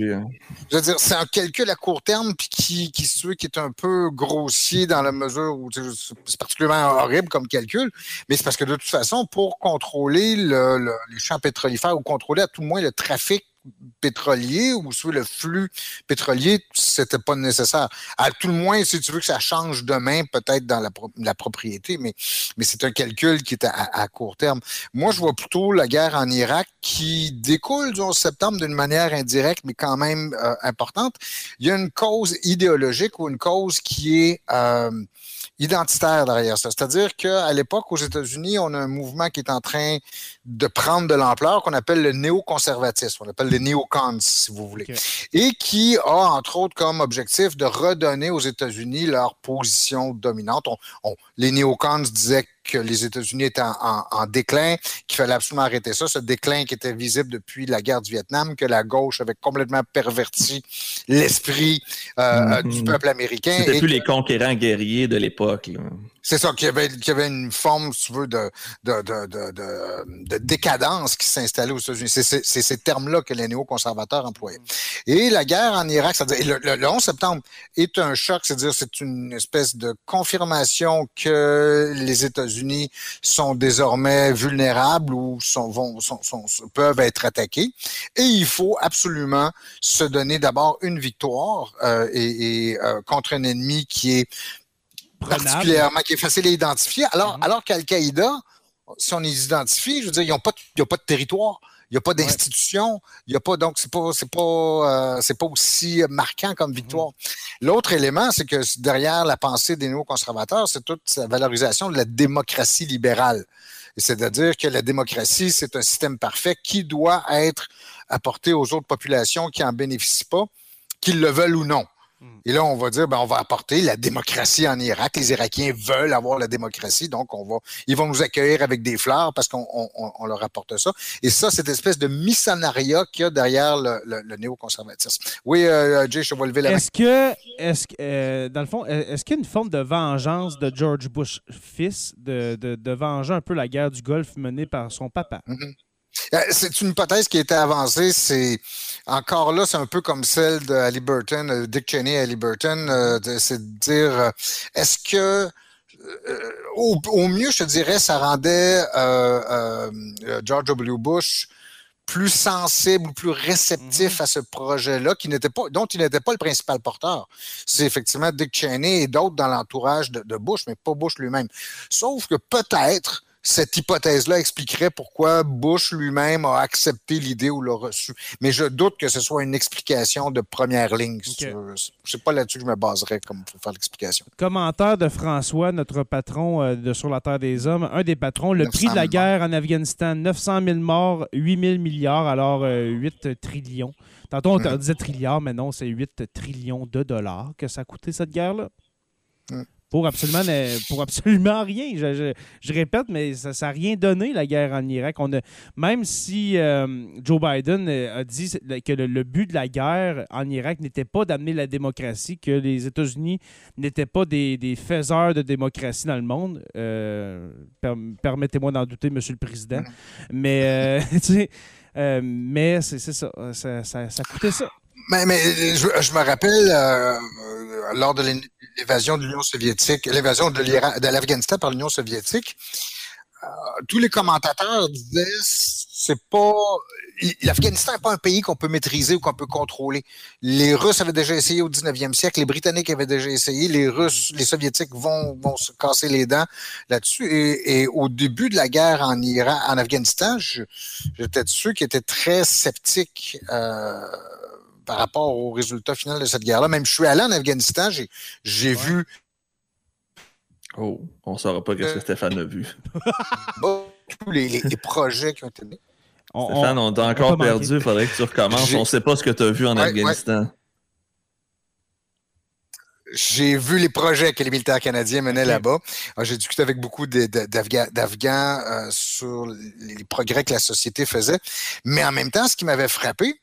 Speaker 3: je veux dire, c'est un calcul à court terme, puis qui, qui, qui est un peu grossier dans la mesure où c'est particulièrement horrible comme calcul, mais c'est parce que de toute façon, pour contrôler le, les champs pétrolifères ou contrôler à tout le moins le trafic pétrolier ou sur le flux pétrolier, c'était pas nécessaire. À tout le moins, si tu veux que ça change demain, peut-être dans la, propriété, mais, c'est un calcul qui est à, court terme. Moi, je vois plutôt la guerre en Irak qui découle du 11 septembre d'une manière indirecte, mais quand même euh, importante. Il y a une cause idéologique ou une cause qui est euh, identitaire derrière ça. C'est-à-dire qu'à l'époque, aux États-Unis, on a un mouvement qui est en train de prendre de l'ampleur qu'on appelle le néoconservatisme, on appelle les néocons, si vous voulez, et qui a, entre autres, comme objectif de redonner aux États-Unis leur position dominante. On, les néocons disaient que les États-Unis étaient en, déclin, qu'il fallait absolument arrêter ça, ce déclin qui était visible depuis la guerre du Vietnam, que la gauche avait complètement perverti l'esprit euh, du mm-hmm. peuple américain.
Speaker 2: C'était plus les conquérants guerriers de l'époque.
Speaker 3: C'est ça, qu'il y, avait, y avait une forme, si tu veux, de, de, de, de décadence qui s'installait aux États-Unis. C'est ces termes-là que les néoconservateurs employaient. Et la guerre en Irak, c'est-à-dire le, le, 11 septembre est un choc, c'est-à-dire c'est une espèce de confirmation que les États-Unis sont désormais vulnérables ou sont, vont, sont, peuvent être attaqués. Et il faut absolument se donner d'abord une victoire euh, et, et euh, contre un ennemi qui est particulièrement, qui est facile à identifier. Alors, mm-hmm. alors qu'Al-Qaïda, si on les identifie, je veux dire, ils n'ont pas, pas de territoire. Il n'y a pas d'institution, il a pas donc c'est pas c'est pas euh, c'est pas aussi marquant comme victoire. Mm-hmm. L'autre élément, c'est que derrière la pensée des néoconservateurs, c'est toute sa valorisation de la démocratie libérale. C'est-à-dire que la démocratie, c'est un système parfait qui doit être apporté aux autres populations qui en bénéficient pas, qu'ils le veulent ou non. Hmm. Et là, on va dire, ben, on va apporter la démocratie en Irak. Les Irakiens veulent avoir la démocratie, donc on va, ils vont nous accueillir avec des fleurs parce qu'on on, leur apporte ça. Et ça, cette espèce de missionariat qu'il y a derrière le, le, néoconservatisme. Oui, euh, Jay, je vais lever la
Speaker 1: main. Est-ce que, est-ce euh, dans le fond, est-ce qu'il y a une forme de vengeance de George Bush fils de, de, de venger un peu la guerre du Golfe menée par son papa?
Speaker 3: Mm-hmm. Euh, c'est une hypothèse qui a été avancée. C'est encore là, c'est un peu comme celle de Halliburton, euh, Dick Cheney et Halliburton. Euh, c'est de dire, est-ce que au, mieux, je te dirais, ça rendait George W. Bush plus sensible ou plus réceptif mm-hmm. à ce projet-là, qui n'était pas, dont il n'était pas le principal porteur. C'est effectivement Dick Cheney et d'autres dans l'entourage de, de Bush, mais pas Bush lui-même. Sauf que peut-être cette hypothèse-là expliquerait pourquoi Bush lui-même a accepté l'idée ou l'a reçue. Mais je doute que ce soit une explication de première ligne. Si C'est pas là-dessus que je me baserais comme pour faire l'explication.
Speaker 1: Commentaire de François, notre patron euh, de Sur la Terre des Hommes, un des patrons. Le prix de la guerre en Afghanistan, 900 000 morts, 8 000 milliards, alors 8 euh, trillions. Tantôt, on disait trilliards, mais non, c'est 8 trillions de dollars que ça a coûté cette guerre-là pour absolument, pour absolument rien. Je, répète, mais ça n'a rien donné, la guerre en Irak. On a, même si euh, Joe Biden a dit que le, but de la guerre en Irak n'était pas d'amener la démocratie, que les États-Unis n'étaient pas des, faiseurs de démocratie dans le monde, euh, permettez-moi d'en douter, Monsieur le Président. Mais, euh, mais c'est ça, ça, ça coûtait ça.
Speaker 3: Mais, mais je, me rappelle, euh, lors de l'évasion de l'Union soviétique, l'évasion de l'Afghanistan par l'Union soviétique, tous les commentateurs disaient c'est pas l'Afghanistan n'est pas un pays qu'on peut maîtriser ou qu'on peut contrôler. Les Russes avaient déjà essayé au 19e siècle, les Britanniques avaient déjà essayé, les Russes, les Soviétiques vont, vont se casser les dents là-dessus. Et, au début de la guerre en Iran, en Afghanistan, j'étais de ceux qui étaient très sceptiques euh, par rapport au résultat final de cette guerre-là. Même je suis allé en Afghanistan, j'ai vu.
Speaker 2: Oh, on ne saura pas ce que euh. Stéphane a vu.
Speaker 3: tous les, les, projets qui ont été
Speaker 2: faits. Stéphane, on, t'a encore perdu. Il faudrait que tu recommences. On ne sait pas ce que tu as vu en Afghanistan.
Speaker 3: J'ai vu les projets que les militaires canadiens menaient là-bas. Ah, j'ai discuté avec beaucoup d'Afghans euh, sur les progrès que la société faisait. Mais en même temps, ce qui m'avait frappé,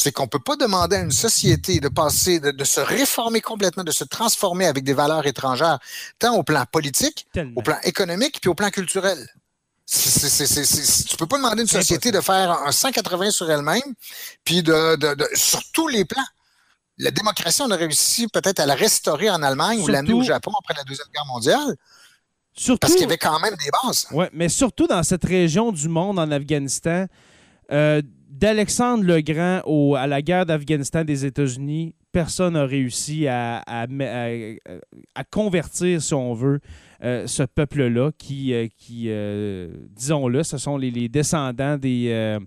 Speaker 3: c'est qu'on ne peut pas demander à une société de passer, de, se réformer complètement, de se transformer avec des valeurs étrangères, tant au plan politique, au plan économique, puis au plan culturel. Tu tu peux pas demander à une société de faire un 180 sur elle-même, puis de, sur tous les plans. La démocratie, on a réussi peut-être à la restaurer en Allemagne ou l'amener au Japon après la Deuxième Guerre mondiale. Surtout, parce qu'il y avait quand même des bases.
Speaker 1: Oui, mais surtout dans cette région du monde, en Afghanistan, euh, d'Alexandre le Grand au, à la guerre d'Afghanistan des États-Unis, personne n'a réussi à, à, convertir, si on veut, euh, ce peuple-là qui, euh, qui euh, disons-le, ce sont les, descendants des...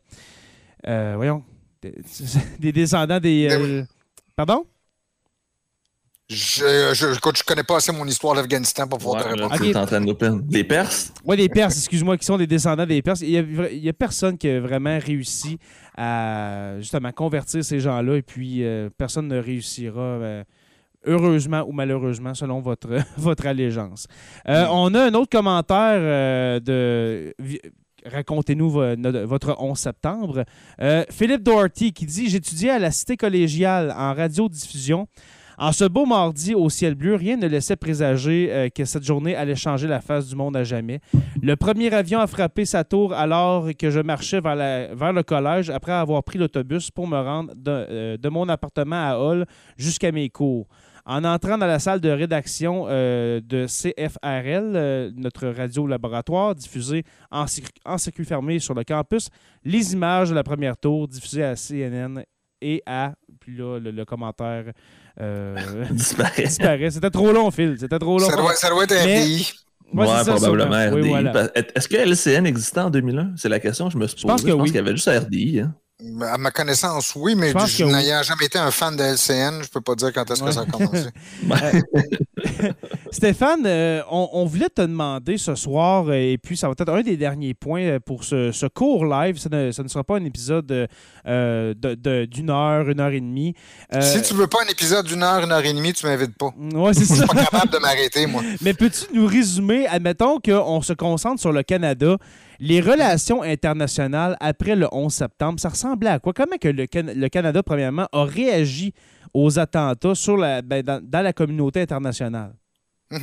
Speaker 1: voyons, des, descendants des... Ben pardon?
Speaker 3: Je, je, je, connais pas assez mon histoire d'Afghanistan pour pouvoir te répondre.
Speaker 2: en train de Les Perses?
Speaker 1: Oui, les Perses, excuse-moi, qui sont des descendants des Perses. Il n'y a, personne qui a vraiment réussi à justement convertir ces gens-là et puis personne ne réussira heureusement ou malheureusement, selon votre, votre allégeance. Euh, on a un autre commentaire euh, de. Racontez-nous votre 11 septembre. Euh, Philippe Doherty qui dit J'étudiais à la Cité collégiale en radiodiffusion. En ce beau mardi au ciel bleu, rien ne laissait présager que cette journée allait changer la face du monde à jamais. Le premier avion a frappé sa tour alors que je marchais vers, le collège après avoir pris l'autobus pour me rendre de, de mon appartement à Hall jusqu'à mes cours. En entrant dans la salle de rédaction euh, de CFRL, euh, notre radio-laboratoire, diffusée en, circuit fermé sur le campus, les images de la première tour diffusées à CNN et à. Puis là, le, commentaire euh, disparaît. C'était trop long, Phil. C'était trop long.
Speaker 3: Ça doit, ça doit être RDI.
Speaker 2: Oui, probablement Est-ce que LCN existait en 2001? C'est la question que je me suis posée. Je pense qu'il y avait juste RDI. Hein.
Speaker 3: À ma connaissance, oui, mais je, n'ayant jamais été un fan de LCN, je ne peux pas dire quand est-ce que ça a commencé.
Speaker 1: Stéphane, euh, on, voulait te demander ce soir, euh, et puis ça va être un des derniers points euh, pour ce, court live. Ça ne, sera pas un épisode d'une heure, une heure et demie.
Speaker 3: si tu veux pas un épisode d'une heure, une heure et demie, tu m'invites pas.
Speaker 1: Ouais, c'est ça.
Speaker 3: Je suis pas capable de m'arrêter, moi.
Speaker 1: Mais peux-tu nous résumer, admettons qu'on se concentre sur le Canada, les relations internationales après le 11 septembre, ça ressemblait à quoi? Comment que le, Canada, premièrement, a réagi aux attentats sur la, ben, dans, la communauté internationale?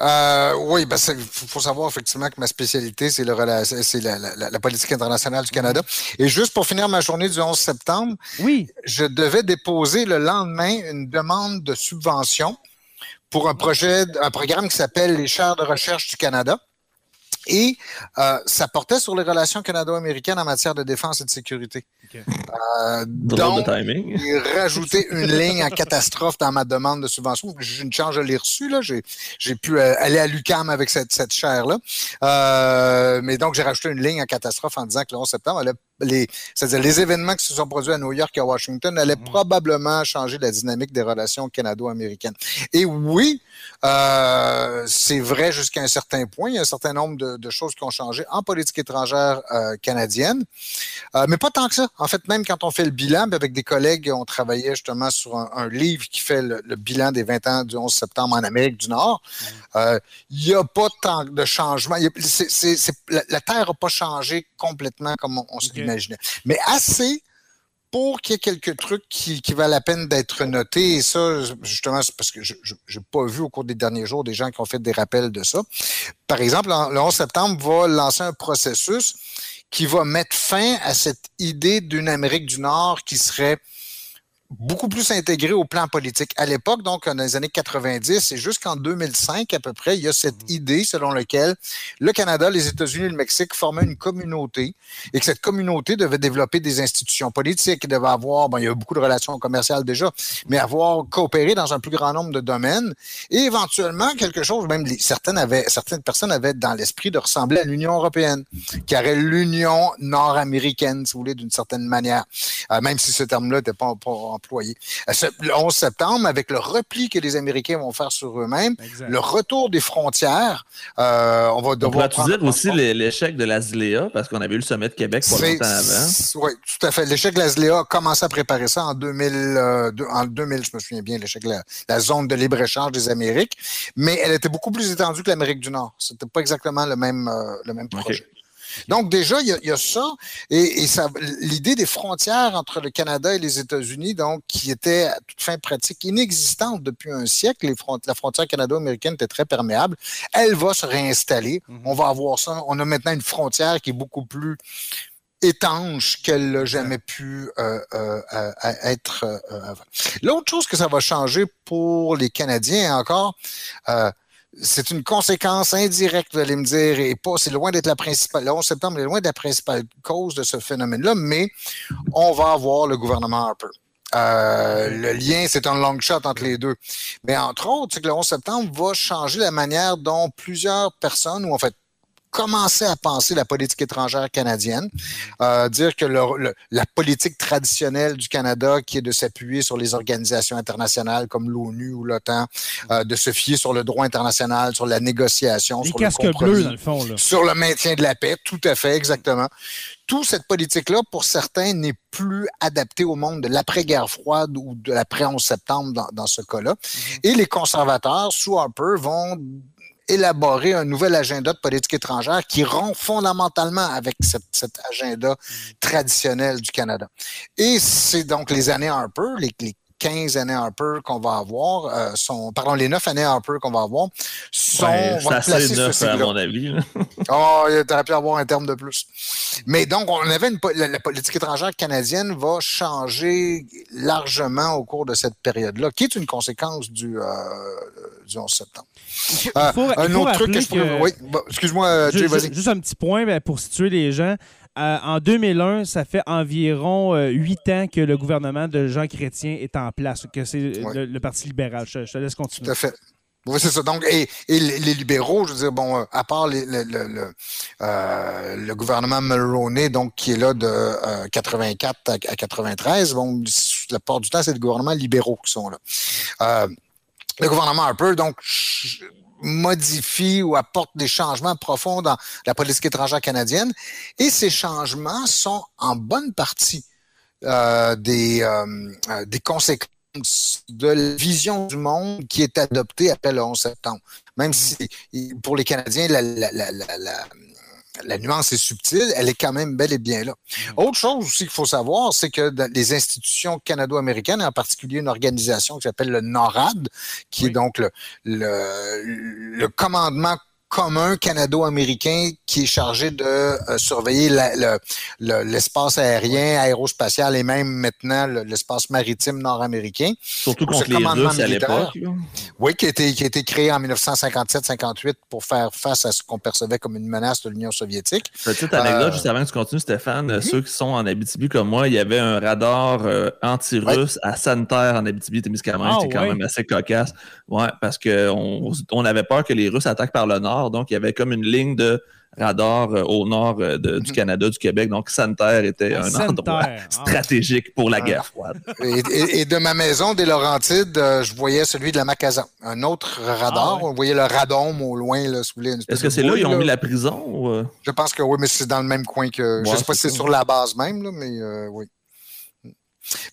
Speaker 3: Euh, oui, il ben, faut savoir effectivement que ma spécialité, c'est la, politique internationale du Canada. Et juste pour finir ma journée du 11 septembre,
Speaker 1: oui.
Speaker 3: je devais déposer le lendemain une demande de subvention pour un projet, un programme qui s'appelle les chaires de recherche du Canada. Et euh, ça portait sur les relations canado-américaines en matière de défense et de sécurité.
Speaker 2: Euh, donc, timing.
Speaker 3: rajouter une ligne en catastrophe dans ma demande de subvention. J'ai une chance, je l'ai reçue. Là. J'ai, j'ai pu euh, aller à l'UCAM avec cette, cette chaire-là. Euh, mais donc, j'ai rajouté une ligne en catastrophe en disant que le 11 septembre allait les, c'est-à-dire les événements qui se sont produits à New York et à Washington allaient mhm. probablement changer la dynamique des relations canado-américaines. Et oui, euh, c'est vrai jusqu'à un certain point. Il y a un certain nombre de, choses qui ont changé en politique étrangère euh, canadienne, euh, mais pas tant que ça. En fait, même quand on fait le bilan, avec des collègues, on travaillait justement sur un, livre qui fait le, bilan des 20 ans du 11 septembre en Amérique du Nord. Mhm. Il n'y a pas tant de changements. la, Terre n'a pas changé complètement comme on, on se mais assez pour qu'il y ait quelques trucs qui, valent la peine d'être notés. Et ça, justement, c'est parce que je n'ai pas vu au cours des derniers jours des gens qui ont fait des rappels de ça. Par exemple, le 11 septembre va lancer un processus qui va mettre fin à cette idée d'une Amérique du Nord qui serait beaucoup plus intégré au plan politique. À l'époque, donc, dans les années 90 et jusqu'en 2005 à peu près, il y a cette mmh. idée selon laquelle le Canada, les États-Unis et le Mexique formaient une communauté et que cette communauté devait développer des institutions politiques, devait avoir, bon, il y a beaucoup de relations commerciales déjà, mais avoir coopéré dans un plus grand nombre de domaines et éventuellement quelque chose, même certaines, avaient, certaines personnes avaient dans l'esprit de ressembler à l'Union européenne, qui aurait l'Union nord-américaine, si vous voulez, d'une certaine manière, euh, même si ce terme-là n'était pas, pas employé. Le 11 septembre, avec le repli que les Américains vont faire sur eux-mêmes, le retour des frontières, euh, on va devoir.
Speaker 2: On dire aussi l'échec de l'ASLEA, parce qu'on avait eu le sommet de Québec pas longtemps avant.
Speaker 3: Oui, tout à fait. L'échec de l'ASLEA a commencé à préparer ça en 2000, euh, en 2000 je me souviens bien, l'échec de la, zone de libre-échange des Amériques, mais elle était beaucoup plus étendue que l'Amérique du Nord. C'était pas exactement le même, euh, le même projet. Donc déjà, il y a, ça, et, ça, l'idée des frontières entre le Canada et les États-Unis, donc qui était à toute fin pratique inexistante depuis un siècle, les la frontière canado-américaine était très perméable, elle va se réinstaller. Mm-hmm. On va avoir ça. On a maintenant une frontière qui est beaucoup plus étanche qu'elle n'a jamais pu euh, euh, euh, être avant. L'autre chose que ça va changer pour les Canadiens encore, c'est une conséquence indirecte, vous allez me dire, et pas, c'est loin d'être la principale. Le 11 septembre est loin d'être la principale cause de ce phénomène-là, mais on va avoir le gouvernement Harper. Euh, le lien, c'est un long shot entre les deux. Mais entre autres, c'est que le 11 septembre va changer la manière dont plusieurs personnes, ou en fait commencer à penser la politique étrangère canadienne, euh, dire que la politique traditionnelle du Canada, qui est de s'appuyer sur les organisations internationales comme l'ONU ou l'OTAN, euh, de se fier sur le droit international, sur la négociation, sur
Speaker 1: le bleus, dans le fond,
Speaker 3: sur le maintien de la paix, tout à fait, exactement. Toute cette politique-là, pour certains, n'est plus adaptée au monde de l'après-guerre froide ou de l'après-11 septembre dans, dans ce cas-là. Mm-hmm. Et les conservateurs, sous Harper, vont élaborer un nouvel agenda de politique étrangère qui rompt fondamentalement avec cet agenda traditionnel du Canada. Et c'est donc les années Harper, les, les 15 années Harper qu'on va avoir, euh, sont, pardon, les 9 années Harper qu'on va avoir, sont
Speaker 2: ouais, assez 9 à mon avis.
Speaker 3: oh, il aurait pu avoir un terme de plus. Mais donc, on avait une, la, politique étrangère canadienne va changer largement au cours de cette période-là, qui est une conséquence du, euh, du 11 septembre.
Speaker 1: Euh, un autre truc que je pourrais...
Speaker 3: Oui, excuse-moi, Jay, vas-y.
Speaker 1: Juste un petit point ben, pour situer les gens. Euh, en 2001, ça fait environ euh, huit ans que le gouvernement de Jean Chrétien est en place, que c'est le, Parti libéral. Je, te laisse continuer.
Speaker 3: Tout à fait. Oui, c'est ça. Donc, et, les, libéraux, je veux dire, bon, à part le, gouvernement Mulroney, donc qui est là de 84 à, 93, bon, la plupart du temps, c'est le gouvernement libéraux qui sont là le gouvernement Harper, donc, modifie ou apporte des changements profonds dans la politique étrangère canadienne. Et ces changements sont en bonne partie euh, des, euh, euh, des conséquences de la vision du monde qui est adoptée après le 11 septembre. Même si pour les Canadiens, la, la, la, la nuance est subtile, elle est quand même bel et bien là. Autre chose aussi qu'il faut savoir, c'est que dans les institutions canado-américaines, en particulier une organisation qui s'appelle le NORAD, qui est donc le, le, le commandement commun canado-américain qui est chargé de euh, surveiller l'espace aérien, aérospatial et même maintenant l'espace maritime nord-américain.
Speaker 2: Surtout contre les Russes à l'époque.
Speaker 3: Oui, qui a, été, qui a été créé en 1957-58 pour faire face à ce qu'on percevait comme une menace de l'Union soviétique.
Speaker 2: Petite anecdote, euh, juste avant que tu continues, Stéphane, mhm. ceux qui sont en Abitibi comme moi, il y avait un radar euh, anti-russe à Santerre en Abitibi-Témiscamingue. Ah, C'était quand même assez cocasse. Ouais, parce qu'on on avait peur que les Russes attaquent par le nord donc, il y avait comme une ligne de radar euh, au nord euh, du mhm. Canada, du Québec. Donc, Santerre était un endroit ah. stratégique pour la guerre froide.
Speaker 3: Et, de ma maison, des Laurentides, euh, je voyais celui de la Macazan. Un autre radar. Ah, On voyait le radome au loin.
Speaker 2: Est-ce que c'est là qu'ils ont mis la prison?
Speaker 3: Je pense que oui, mais c'est dans le même coin que... je ne sais pas si c'est sur la base même, mais oui.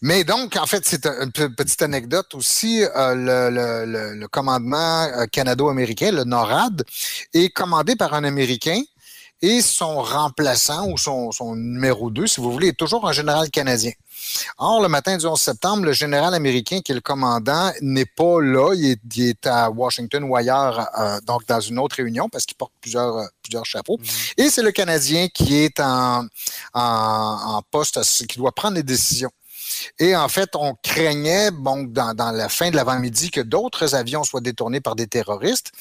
Speaker 3: Mais donc, en fait, c'est une petite anecdote aussi. Euh, le, commandement euh, canado-américain, le NORAD, est commandé par un Américain et son remplaçant ou son, numéro 2, si vous voulez, est toujours un général canadien. Or, le matin du 11 septembre, le général américain qui est le commandant n'est pas là. Il est, à Washington ou ailleurs, euh, donc dans une autre réunion parce qu'il porte plusieurs, plusieurs chapeaux. Mm-hmm. Et c'est le Canadien qui est en, en, en poste, qui doit prendre les décisions. Et en fait, on craignait, bon, dans, dans la fin de l'avant-midi, que d'autres avions soient détournés par des terroristes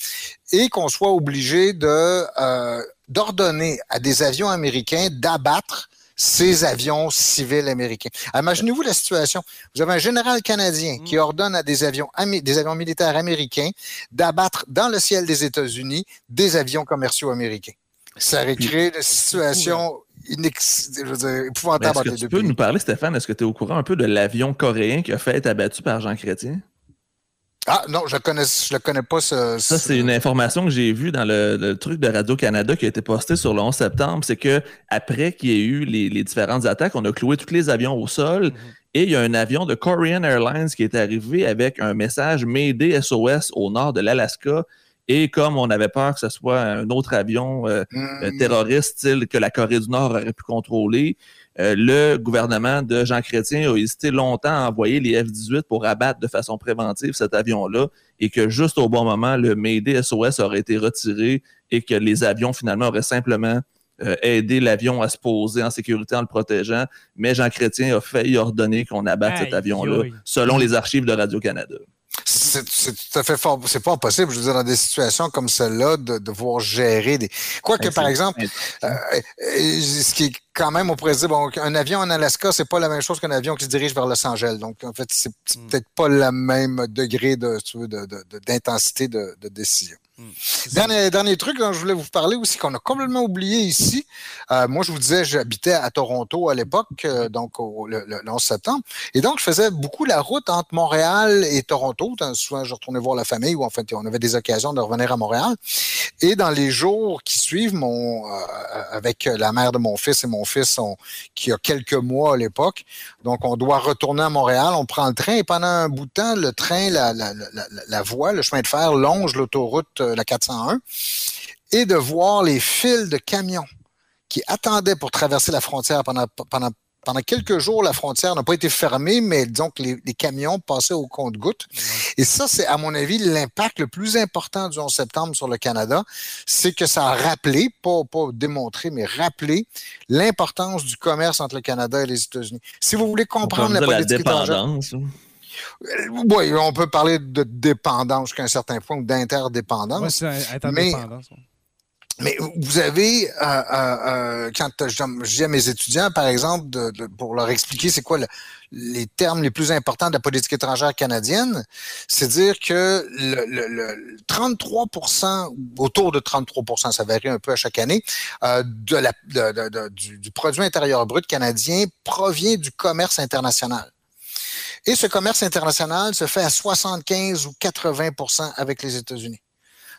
Speaker 3: et qu'on soit obligé de euh, d'ordonner à des avions américains d'abattre ces avions civils américains. Imaginez-vous la situation. Vous avez un général canadien qui mm. ordonne à des avions, des avions militaires américains d'abattre dans le ciel des États-Unis des avions commerciaux américains. Ça aurait créé une situation épouvantable.
Speaker 2: Est-ce que tu peux nous parler, Stéphane, est-ce que tu es au courant un peu de l'avion coréen qui a fait être abattu par Jean Chrétien?
Speaker 3: Ah non, je connais, je le connais pas. Ce,
Speaker 2: ça, c'est une information que j'ai vue dans le, truc de Radio-Canada qui a été posté sur le 11 septembre. C'est que après qu'il y ait eu les, différentes attaques, on a cloué tous les avions au sol. Mhm. Et il y a un avion de Korean Airlines qui est arrivé avec un message Mayday SOS au nord de l'Alaska. Et comme on avait peur que ce soit un autre avion euh, euh, hmm. terroriste que la Corée du Nord aurait pu contrôler, euh, le gouvernement de Jean Chrétien a hésité longtemps à envoyer les F-18 pour abattre de façon préventive cet avion-là et que juste au bon moment, le Mayday SOS aurait été retiré et que les avions finalement auraient simplement euh, aidé l'avion à se poser en sécurité en le protégeant. Mais Jean Chrétien a failli ordonner qu'on abatte cet avion-là, selon les archives de Radio-Canada.
Speaker 3: C'est tout à fait fort. C'est pas possible, je veux dire, dans des situations comme celle-là, de devoir gérer des. Quoique, par exemple, euh, ce qui est quand même, on pourrait dire, bon, un avion en Alaska, c'est pas la même chose qu'un avion qui se dirige vers Los Angeles. Donc, en fait, c'est hmm. peut-être pas le même degré d'intensité de, de, décision. Hmm. Dernier, dernier truc dont je voulais vous parler aussi, qu'on a complètement oublié ici. Euh, moi, je vous disais, j'habitais à Toronto à l'époque, euh, donc le, 11 septembre. Et donc, je faisais beaucoup la route entre Montréal et Toronto. Souvent, je retournais voir la famille ou en fait, on avait des occasions de revenir à Montréal. Et dans les jours qui suivent, mon, euh, avec la mère de mon fils et mon fils qui a quelques mois à l'époque, donc on doit retourner à Montréal, on prend le train et pendant un bout de temps, le train, la, la, la, la voie, le chemin de fer longe l'autoroute la 401, et de voir les fils de camions qui attendaient pour traverser la frontière pendant, pendant, pendant quelques jours, la frontière n'a pas été fermée, mais disons que les, camions passaient au compte-gouttes. Et ça, c'est, à mon avis, l'impact le plus important du 11 septembre sur le Canada, c'est que ça a rappelé, pas, pas démontré, mais rappelé l'importance du commerce entre le Canada et les États-Unis. Si vous voulez comprendre la politique
Speaker 2: la dépendance.
Speaker 3: Euh, oui, on peut parler de dépendance jusqu'à un certain point ou d'interdépendance. mais, mais vous avez, euh, euh, quand je dis à mes étudiants, par exemple, pour leur expliquer c'est quoi les termes les plus importants de la politique étrangère canadienne, c'est dire que le, 33 autour de 33% ça varie un peu à chaque année, de la, du produit intérieur brut canadien provient du commerce international. Et ce commerce international se fait à 75 ou 80% avec les États-Unis.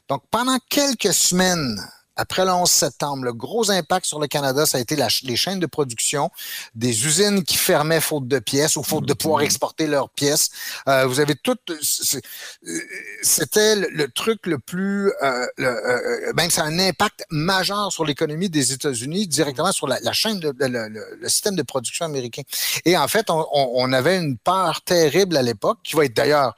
Speaker 3: Donc, pendant quelques semaines, après le 11 septembre, le gros impact sur le Canada, ça a été les chaînes de production, des usines qui fermaient faute de pièces ou faute de pouvoir mm-hmm. exporter leurs pièces. Euh, vous avez tout. C'était le, truc le plus. Euh, le, euh, ben, ça a un impact majeur sur l'économie des États-Unis, directement sur la, chaîne, de, le, système de production américain. Et en fait, on, on avait une peur terrible à l'époque, qui va être d'ailleurs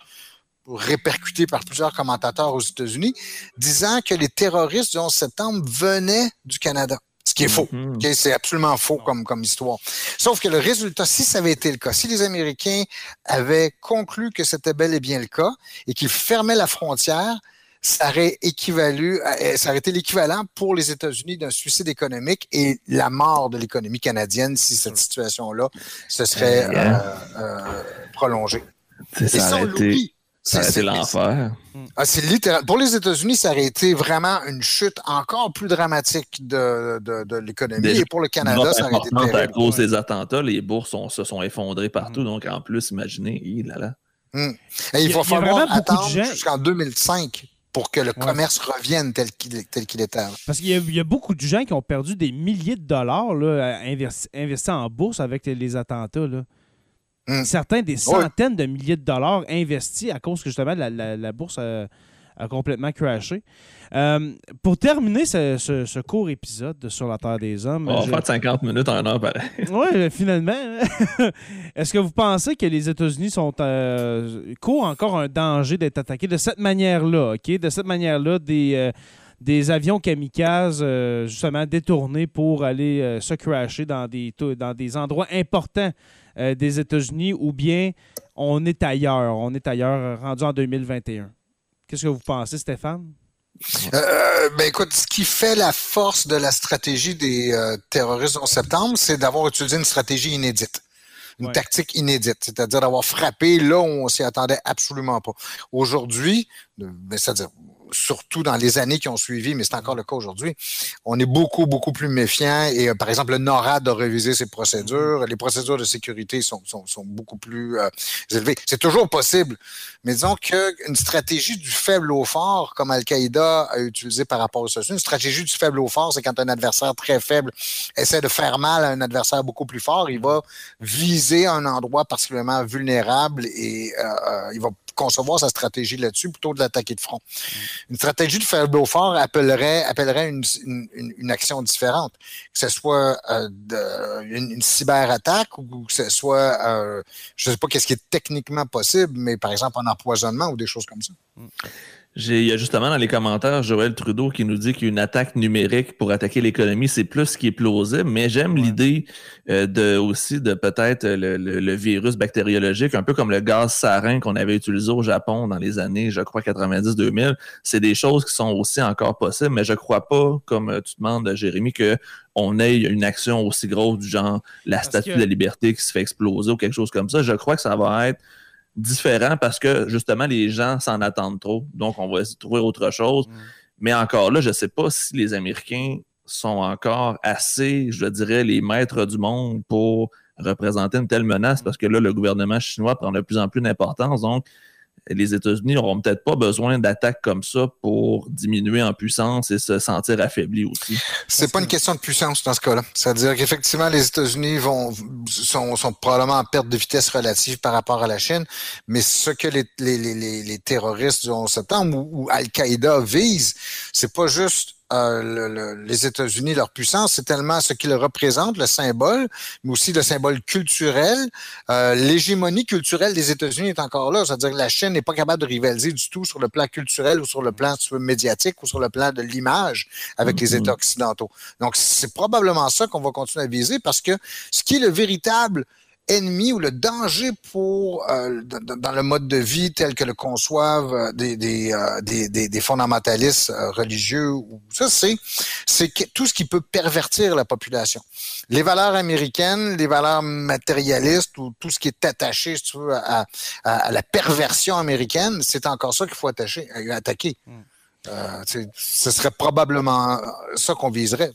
Speaker 3: répercuté par plusieurs commentateurs aux États-Unis, disant que les terroristes du 11 septembre venaient du Canada. Ce qui est faux. Mm-hmm. C'est absolument faux comme, comme histoire. Sauf que le résultat, si ça avait été le cas, si les Américains avaient conclu que c'était bel et bien le cas et qu'ils fermaient la frontière, ça aurait équivalu, euh, ça aurait été l'équivalent pour les États-Unis d'un suicide économique et la mort de l'économie canadienne si cette situation-là se serait euh, euh, prolongée.
Speaker 2: Ça, c'est l'enfer.
Speaker 3: Ah, c'est littéral. Pour les États-Unis, ça aurait été vraiment une chute encore plus dramatique de, de, l'économie. Et pour le Canada, ça aurait été terrible.
Speaker 2: À cause des attentats, les bourses se sont effondrées partout. Mm. Donc, en plus, imaginez, là, là.
Speaker 3: Mm. il, va falloir attendre jusqu'en 2005 pour que le commerce revienne tel qu'il était.
Speaker 1: Parce qu'il y, a beaucoup de gens qui ont perdu des milliers de dollars là, investis en bourse avec les attentats. Là. Hmm. Certains des centaines de milliers de dollars investis à cause que justement la, bourse a, complètement crashé. Euh, pour terminer ce, court épisode sur la Terre des Hommes.
Speaker 2: On va faire 50 minutes en heure, pareil.
Speaker 1: oui, finalement. Est-ce que vous pensez que les États-Unis sont euh, courent encore un danger d'être attaqués de cette manière-là, OK? De cette manière-là, des. Euh, des avions kamikazes, justement, détournés pour aller se crasher dans des, dans des endroits importants des États-Unis ou bien on est ailleurs, on est ailleurs, rendu en 2021. Qu'est-ce que vous pensez, Stéphane?
Speaker 3: Euh, ben écoute, ce qui fait la force de la stratégie des euh, terroristes en septembre, c'est d'avoir utilisé une stratégie inédite une tactique inédite, c'est-à-dire d'avoir frappé là où on s'y attendait absolument pas. Aujourd'hui, ben, c'est-à-dire surtout dans les années qui ont suivi, mais c'est encore le cas aujourd'hui, on est beaucoup, beaucoup plus méfiant. Et euh, par exemple, le NORAD a révisé ses procédures. Mm-hmm. Les procédures de sécurité sont, sont, sont beaucoup plus euh, élevées. C'est toujours possible. Mais disons qu'une stratégie du faible au fort, comme Al-Qaïda a utilisé par rapport aux États-Unis, une stratégie du faible au fort, c'est quand un adversaire très faible essaie de faire mal à un adversaire beaucoup plus fort, il va viser un endroit particulièrement vulnérable et euh, il va concevoir sa stratégie là-dessus plutôt de l'attaquer de front. Une stratégie de faible au fort appellerait, une, action différente, que ce soit euh, une, cyberattaque ou que ce soit, euh, je ne sais pas qu'est-ce qui est techniquement possible, mais par exemple un empoisonnement ou des choses comme ça.
Speaker 2: Il y a justement dans les commentaires Joël Trudeau qui nous dit qu'une attaque numérique pour attaquer l'économie, c'est plus ce qui est plausible, mais j'aime l'idée euh, de aussi de peut-être le, virus bactériologique, un peu comme le gaz sarin qu'on avait utilisé au Japon dans les années, je crois, 90-2000. C'est des choses qui sont aussi encore possibles, mais je crois pas, comme euh, tu demandes, Jérémy, que on ait une action aussi grosse du genre la statue de la liberté qui se fait exploser ou quelque chose comme ça. Je crois que ça va être différent parce que justement, les gens s'en attendent trop. Donc, on va essayer de trouver autre chose. Mm. Mais encore là, je ne sais pas si les Américains sont encore assez, je dirais, les maîtres du monde pour représenter une telle menace parce que là, le gouvernement chinois prend de plus en plus d'importance. Donc, les États-Unis n'auront peut-être pas besoin d'attaques comme ça pour diminuer en puissance et se sentir affaiblis aussi.
Speaker 3: C'est pas une question de puissance dans ce cas-là. C'est-à-dire qu'effectivement, les États-Unis vont sont, sont, probablement en perte de vitesse relative par rapport à la Chine, mais ce que les, les, les, les terroristes du 11 septembre ou, ou Al-Qaïda visent, c'est pas juste euh, les États-Unis, leur puissance, c'est tellement ce qu'ils représentent, le symbole, mais aussi le symbole culturel. Euh, l'hégémonie culturelle des États-Unis est encore là, c'est-à-dire que la Chine n'est pas capable de rivaliser du tout sur le plan culturel ou sur le plan médiatique ou sur le plan de l'image avec les mm-hmm. États occidentaux. Donc, c'est probablement ça qu'on va continuer à viser parce que ce qui est le véritable ennemi ou le danger pour euh, dans, le mode de vie tel que le conçoivent euh, des, des, euh, des, des, fondamentalistes religieux. Ça, c'est c'est tout ce qui peut pervertir la population. Les valeurs américaines, les valeurs matérialistes ou tout ce qui est attaché, si tu veux, à, à, la perversion américaine, c'est encore ça qu'il faut attacher, attaquer. Hmm. ce serait probablement ça qu'on viserait.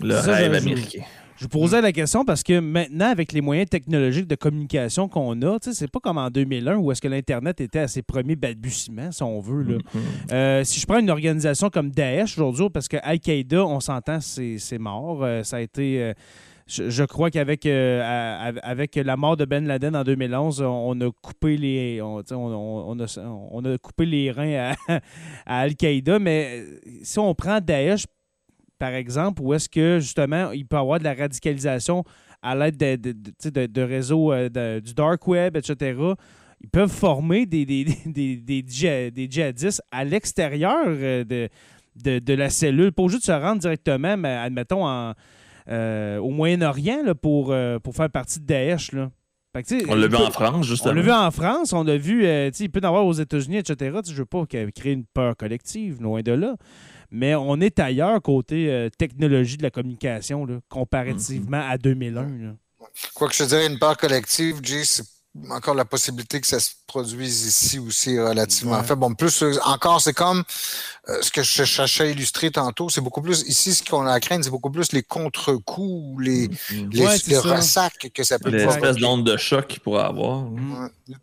Speaker 2: Le rêve américain.
Speaker 1: Je vous posais la question parce que maintenant, avec les moyens technologiques de communication qu'on a, c'est pas comme en 2001 où est-ce que l'Internet était à ses premiers balbutiements, si on veut. Là. Mm-hmm. Euh, si je prends une organisation comme Daesh aujourd'hui, parce que Al-Qaïda, on s'entend, c'est mort. Euh, ça a été... Euh, je, crois qu'avec avec la mort de Ben Laden en 2011, on, a coupé les on, on, a, on a, coupé les reins à, à Al-Qaïda. Mais si on prend Daesh par exemple, où est-ce que justement il peut y avoir de la radicalisation à l'aide de, réseaux euh, du dark web, etc. Ils peuvent former des, des, des, djihadistes à l'extérieur euh, de, la cellule, pas juste se rendre directement, mais admettons, en, euh, au Moyen-Orient pour, pour faire partie de Daesh. Là.
Speaker 2: on l'a vu en France, justement. On
Speaker 1: l'a vu en France, on l'a vu, il peut y en avoir aux États-Unis, etc. Je ne veux pas créer une peur collective, loin de là mais on est ailleurs côté euh, technologie de la communication, comparativement à 2001.
Speaker 3: Quoi que je dirais, une part collective, Jay, c'est encore la possibilité que ça se produise ici aussi relativement fait. Bon, plus euh, encore, c'est comme euh, ce que je cherchais à illustrer tantôt, c'est beaucoup plus ici ce qu'on a à craindre, c'est beaucoup plus les contre-coups, les, mm-hmm. les, ressacs que ça peut
Speaker 2: Les espèces d'ondes de choc qu'il pourrait avoir.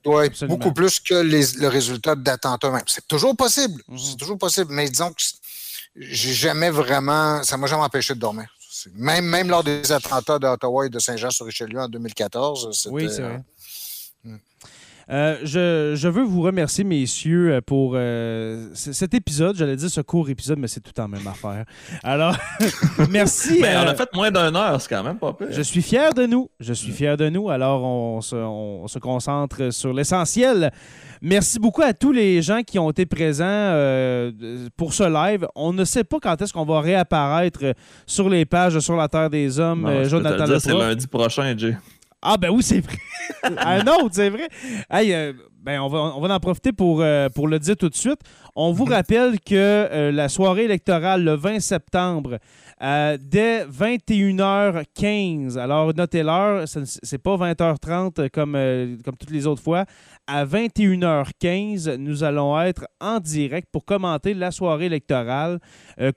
Speaker 3: Ouais, beaucoup plus que le résultat d'attentats C'est toujours possible. C'est toujours possible. Mais disons que j'ai jamais vraiment, ça m'a jamais empêché de dormir. Même, même lors des attentats d'Ottawa et de Saint-Jean-sur-Richelieu en 2014.
Speaker 1: Oui, c'est vrai.
Speaker 3: Hmm.
Speaker 1: Euh, je, veux vous remercier, messieurs, euh, pour euh, cet épisode. J'allais dire ce court épisode, mais c'est tout en même affaire. Alors, merci.
Speaker 2: Mais on a fait moins d'une heure, c'est quand même pas peu.
Speaker 1: Je suis fier de nous. Je suis fier de nous. Alors, on se, concentre sur l'essentiel. Merci beaucoup à tous les gens qui ont été présents pour ce live. On ne sait pas quand est-ce qu'on va réapparaître sur les pages sur la Terre des Hommes.
Speaker 2: Jonathan C'est lundi prochain, Jay.
Speaker 1: Ah, ben oui, c'est vrai. Un autre, c'est vrai. Hey, euh, ben on, va, on va en profiter pour, euh, pour le dire tout de suite. On vous rappelle que euh, la soirée électorale le 20 septembre, dès 21h15, alors notez l'heure, c'est pas 20h30 comme, comme toutes les autres fois. À 21h15, nous allons être en direct pour commenter la soirée électorale,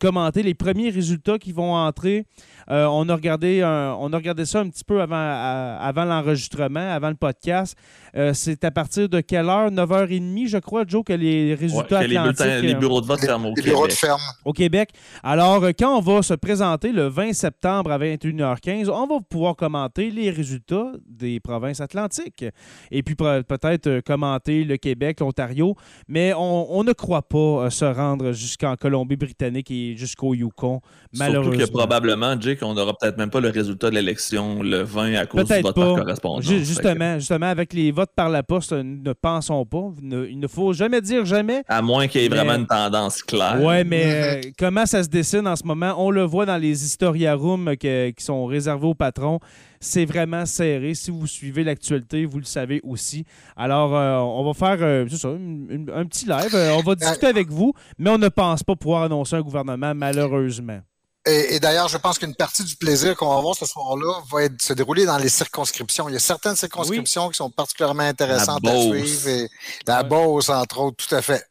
Speaker 1: commenter les premiers résultats qui vont entrer. Euh, on, a regardé on a regardé ça un petit peu avant, avant l'enregistrement, avant le podcast. Euh, c'est à partir de quelle heure? 9h30, je crois, Joe, que les résultats
Speaker 2: ouais, les, les, bureaux de vote ferment au Québec.
Speaker 1: Au Québec. Alors, euh, quand on va se présenter le 20 septembre à 21h15, on va pouvoir commenter les résultats des provinces atlantiques. Et puis peut-être commenter le Québec, l'Ontario. Mais on, ne croit pas se rendre jusqu'en Colombie-Britannique et jusqu'au Yukon, malheureusement.
Speaker 2: Surtout que probablement, Jay, qu'on n'aura peut-être même pas le résultat de l'élection le 20 à cause du vote par correspondance.
Speaker 1: Justement, justement, avec les votes par la poste, ne pensons pas. Il ne, faut jamais dire jamais.
Speaker 2: À moins qu'il y ait vraiment une tendance claire.
Speaker 1: Oui, mais euh, comment ça se dessine en ce moment? On le voit dans les historia rooms qui sont réservés aux patrons c'est vraiment serré. Si vous suivez l'actualité, vous le savez aussi. Alors, euh, on va faire euh, un petit live. on va discuter avec vous, mais on ne pense pas pouvoir annoncer un gouvernement, malheureusement.
Speaker 3: Et, d'ailleurs, je pense qu'une partie du plaisir qu'on va avoir ce soir-là va être, se dérouler dans les circonscriptions. Il y a certaines circonscriptions qui sont particulièrement intéressantes à suivre. Et la Beauce, entre autres, tout à fait.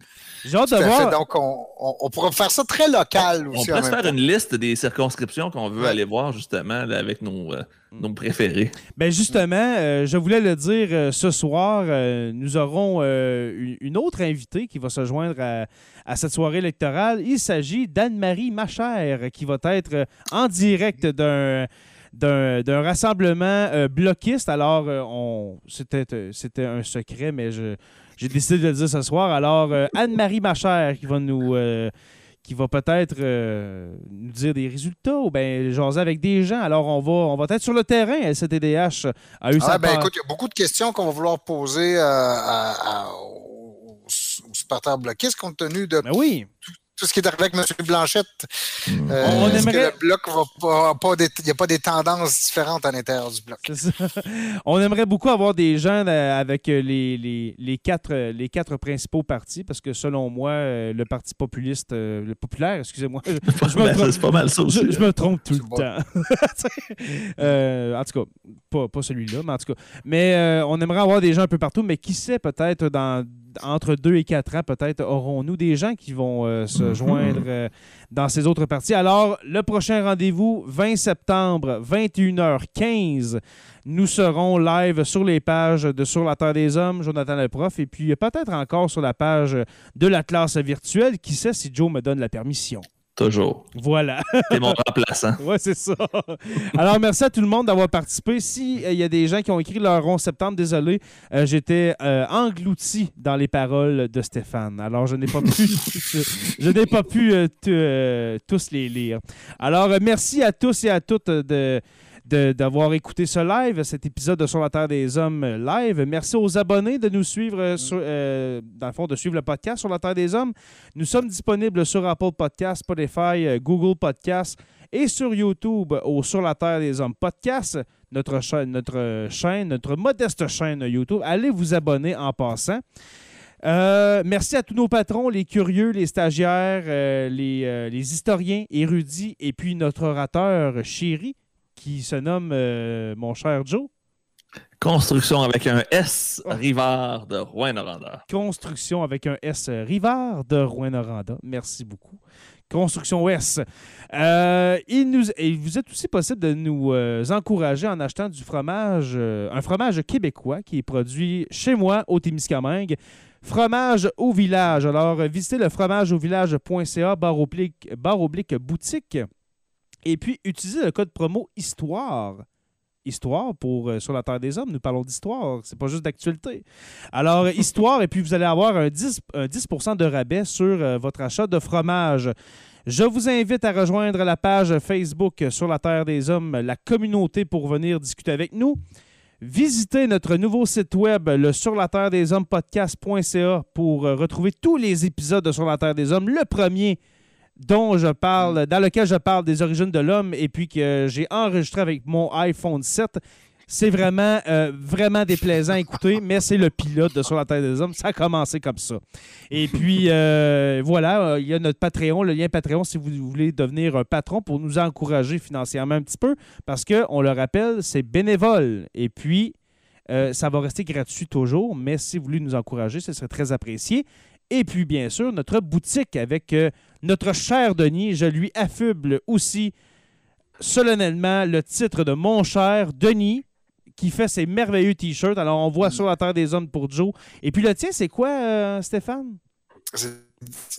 Speaker 1: J'ai hâte de voir.
Speaker 3: Donc, on, on, pourra faire ça très local
Speaker 2: aussi. On pourrait faire une liste des circonscriptions qu'on veut aller voir, justement, avec nos, euh, nos préférés.
Speaker 1: Ben justement, euh, je voulais le dire euh, ce soir, nous aurons une autre invitée qui va se joindre à, à cette soirée électorale. Il s'agit d'Anne-Marie Machère, qui va être en direct d'un d'un rassemblement bloquiste. Alors, on c'était un secret, mais je, j'ai décidé de le dire ce soir. Alors, euh, Anne-Marie Machère qui va nous. Euh, qui va peut-être euh, nous dire des résultats ou bien jaser avec des gens. Alors, on va, on va être sur le terrain. LCTDH
Speaker 3: a eu ah, ben, écoute, il y a beaucoup de questions qu'on va vouloir poser aux, supporters bloquistes compte tenu de
Speaker 1: ben oui
Speaker 3: tout ce qui est arrivé avec M. Blanchette. Euh, on aimerait... le bloc va pas, il n'y a pas des tendances différentes à l'intérieur du bloc?
Speaker 1: on aimerait beaucoup avoir des gens euh, avec euh, les, les, quatre, les quatre principaux partis, parce que selon moi, le Parti populiste, le populaire, excusez-moi.
Speaker 2: C'est pas mal ça aussi.
Speaker 1: Je, me trompe tout le temps. en tout cas, pas, pas celui-là, mais en tout cas. Mais on aimerait avoir des gens un peu partout, mais qui sait, peut-être dans entre deux et quatre ans, peut-être, aurons-nous des gens qui vont euh, se mhm. joindre euh, dans ces autres parties. Alors, le prochain rendez-vous, 20 septembre, 21h15. Nous serons live sur les pages de Sur la Terre des Hommes, Jonathan le prof, et puis peut-être encore sur la page de la classe virtuelle. Qui sait si Joe me donne la permission?
Speaker 2: Toujours.
Speaker 1: Voilà.
Speaker 2: C'est mon remplaçant.
Speaker 1: oui, c'est ça. Alors, merci à tout le monde d'avoir participé. S'il euh, y a des gens qui ont écrit leur 11 septembre, désolé, euh, j'étais euh, englouti dans les paroles de Stéphane. Alors, je n'ai pas pu, je n'ai pas pu tous les lire. Alors, merci à tous et à toutes de d'avoir écouté ce live, cet épisode de Sur la Terre des Hommes live. Merci aux abonnés de nous suivre, euh, euh, dans le fond, de suivre le podcast Sur la Terre des Hommes. Nous sommes disponibles sur Apple Podcast, Spotify, euh, Google Podcast et sur YouTube au Sur la Terre des Hommes podcast, notre, chaîne, notre chaîne, notre modeste chaîne YouTube. Allez vous abonner en passant. merci à tous nos patrons, les curieux, les stagiaires, les, les, historiens, érudits et puis notre orateur chéri qui se nomme euh, mon cher Joe.
Speaker 2: Construction avec un S, Rivard de Rouen-Noranda.
Speaker 1: Construction avec un S, Rivard de Rouen-Noranda. Merci beaucoup. Construction S. Euh, il, nous, il vous est aussi possible de nous euh, encourager en achetant du fromage, un fromage québécois qui est produit chez moi au Témiscamingue. Fromage au village. Alors, visitez le fromageauvillage.ca, barre oblique, barre oblique boutique. Et puis, utilisez le code promo Histoire histoire pour Sur la Terre des Hommes. Nous parlons d'histoire, c'est pas juste d'actualité. Alors, histoire, et puis vous allez avoir un 10, un 10 de rabais sur votre achat de fromage. Je vous invite à rejoindre la page Facebook Sur la Terre des Hommes, la communauté pour venir discuter avec nous. Visitez notre nouveau site web, le sur la terre des hommes podcast.ca pour euh, retrouver tous les épisodes de Sur la Terre des Hommes. Le premier dont je parle, dans lequel je parle des origines de l'homme et puis que j'ai enregistré avec mon iPhone 7 c'est vraiment, euh, vraiment déplaisant à écouter, mais c'est le pilote de Sur la Terre des Hommes. Ça a commencé comme ça. Et puis, euh, voilà, il y a notre Patreon, le lien Patreon, si vous voulez devenir un patron pour nous encourager financièrement un petit peu, parce qu'on le rappelle, c'est bénévole. Et puis, euh, ça va rester gratuit toujours, mais si vous voulez nous encourager, ce serait très apprécié. Et puis, bien sûr, notre boutique avec notre cher Denis, je lui affuble aussi solennellement le titre de Mon cher Denis qui fait ses merveilleux t-shirts. Alors, on voit mm. sur la Terre des Hommes pour Joe. Et puis le tien, c'est quoi, euh, Stéphane?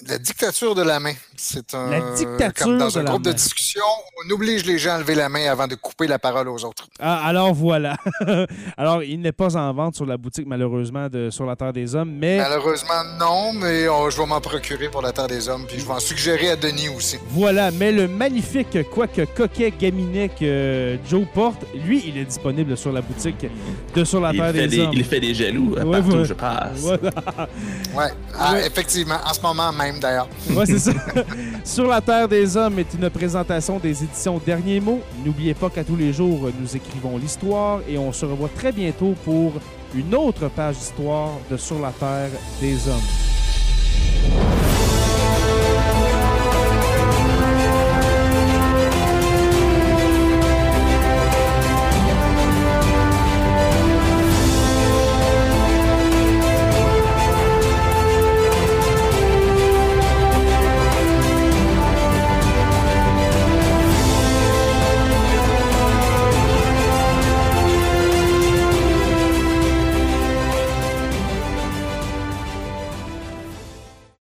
Speaker 3: La dictature de la main. C'est un.
Speaker 1: La dictature
Speaker 3: comme dans un groupe
Speaker 1: de
Speaker 3: discussion, on oblige les gens à lever la main avant de couper la parole aux autres.
Speaker 1: Ah, alors voilà. alors, il n'est pas en vente sur la boutique, malheureusement, de Sur la Terre des Hommes, mais.
Speaker 3: Malheureusement, non, mais oh, je vais m'en procurer pour la Terre des Hommes, puis je vais en suggérer à Denis aussi.
Speaker 1: Voilà, mais le magnifique, quoique coquet gaminet que Joe porte, lui, il est disponible sur la boutique de Sur la Terre des, Hommes.
Speaker 2: Il fait des jaloux ouais, partout je passe.
Speaker 3: Voilà. ouais, ah, effectivement, en ce moment, même d'ailleurs.
Speaker 1: Ouais, c'est ça. Sur la Terre des Hommes est une présentation des éditions Derniers mots. N'oubliez pas qu'à tous les jours, nous écrivons l'histoire et on se revoit très bientôt pour une autre page d'histoire de Sur la Terre des Hommes.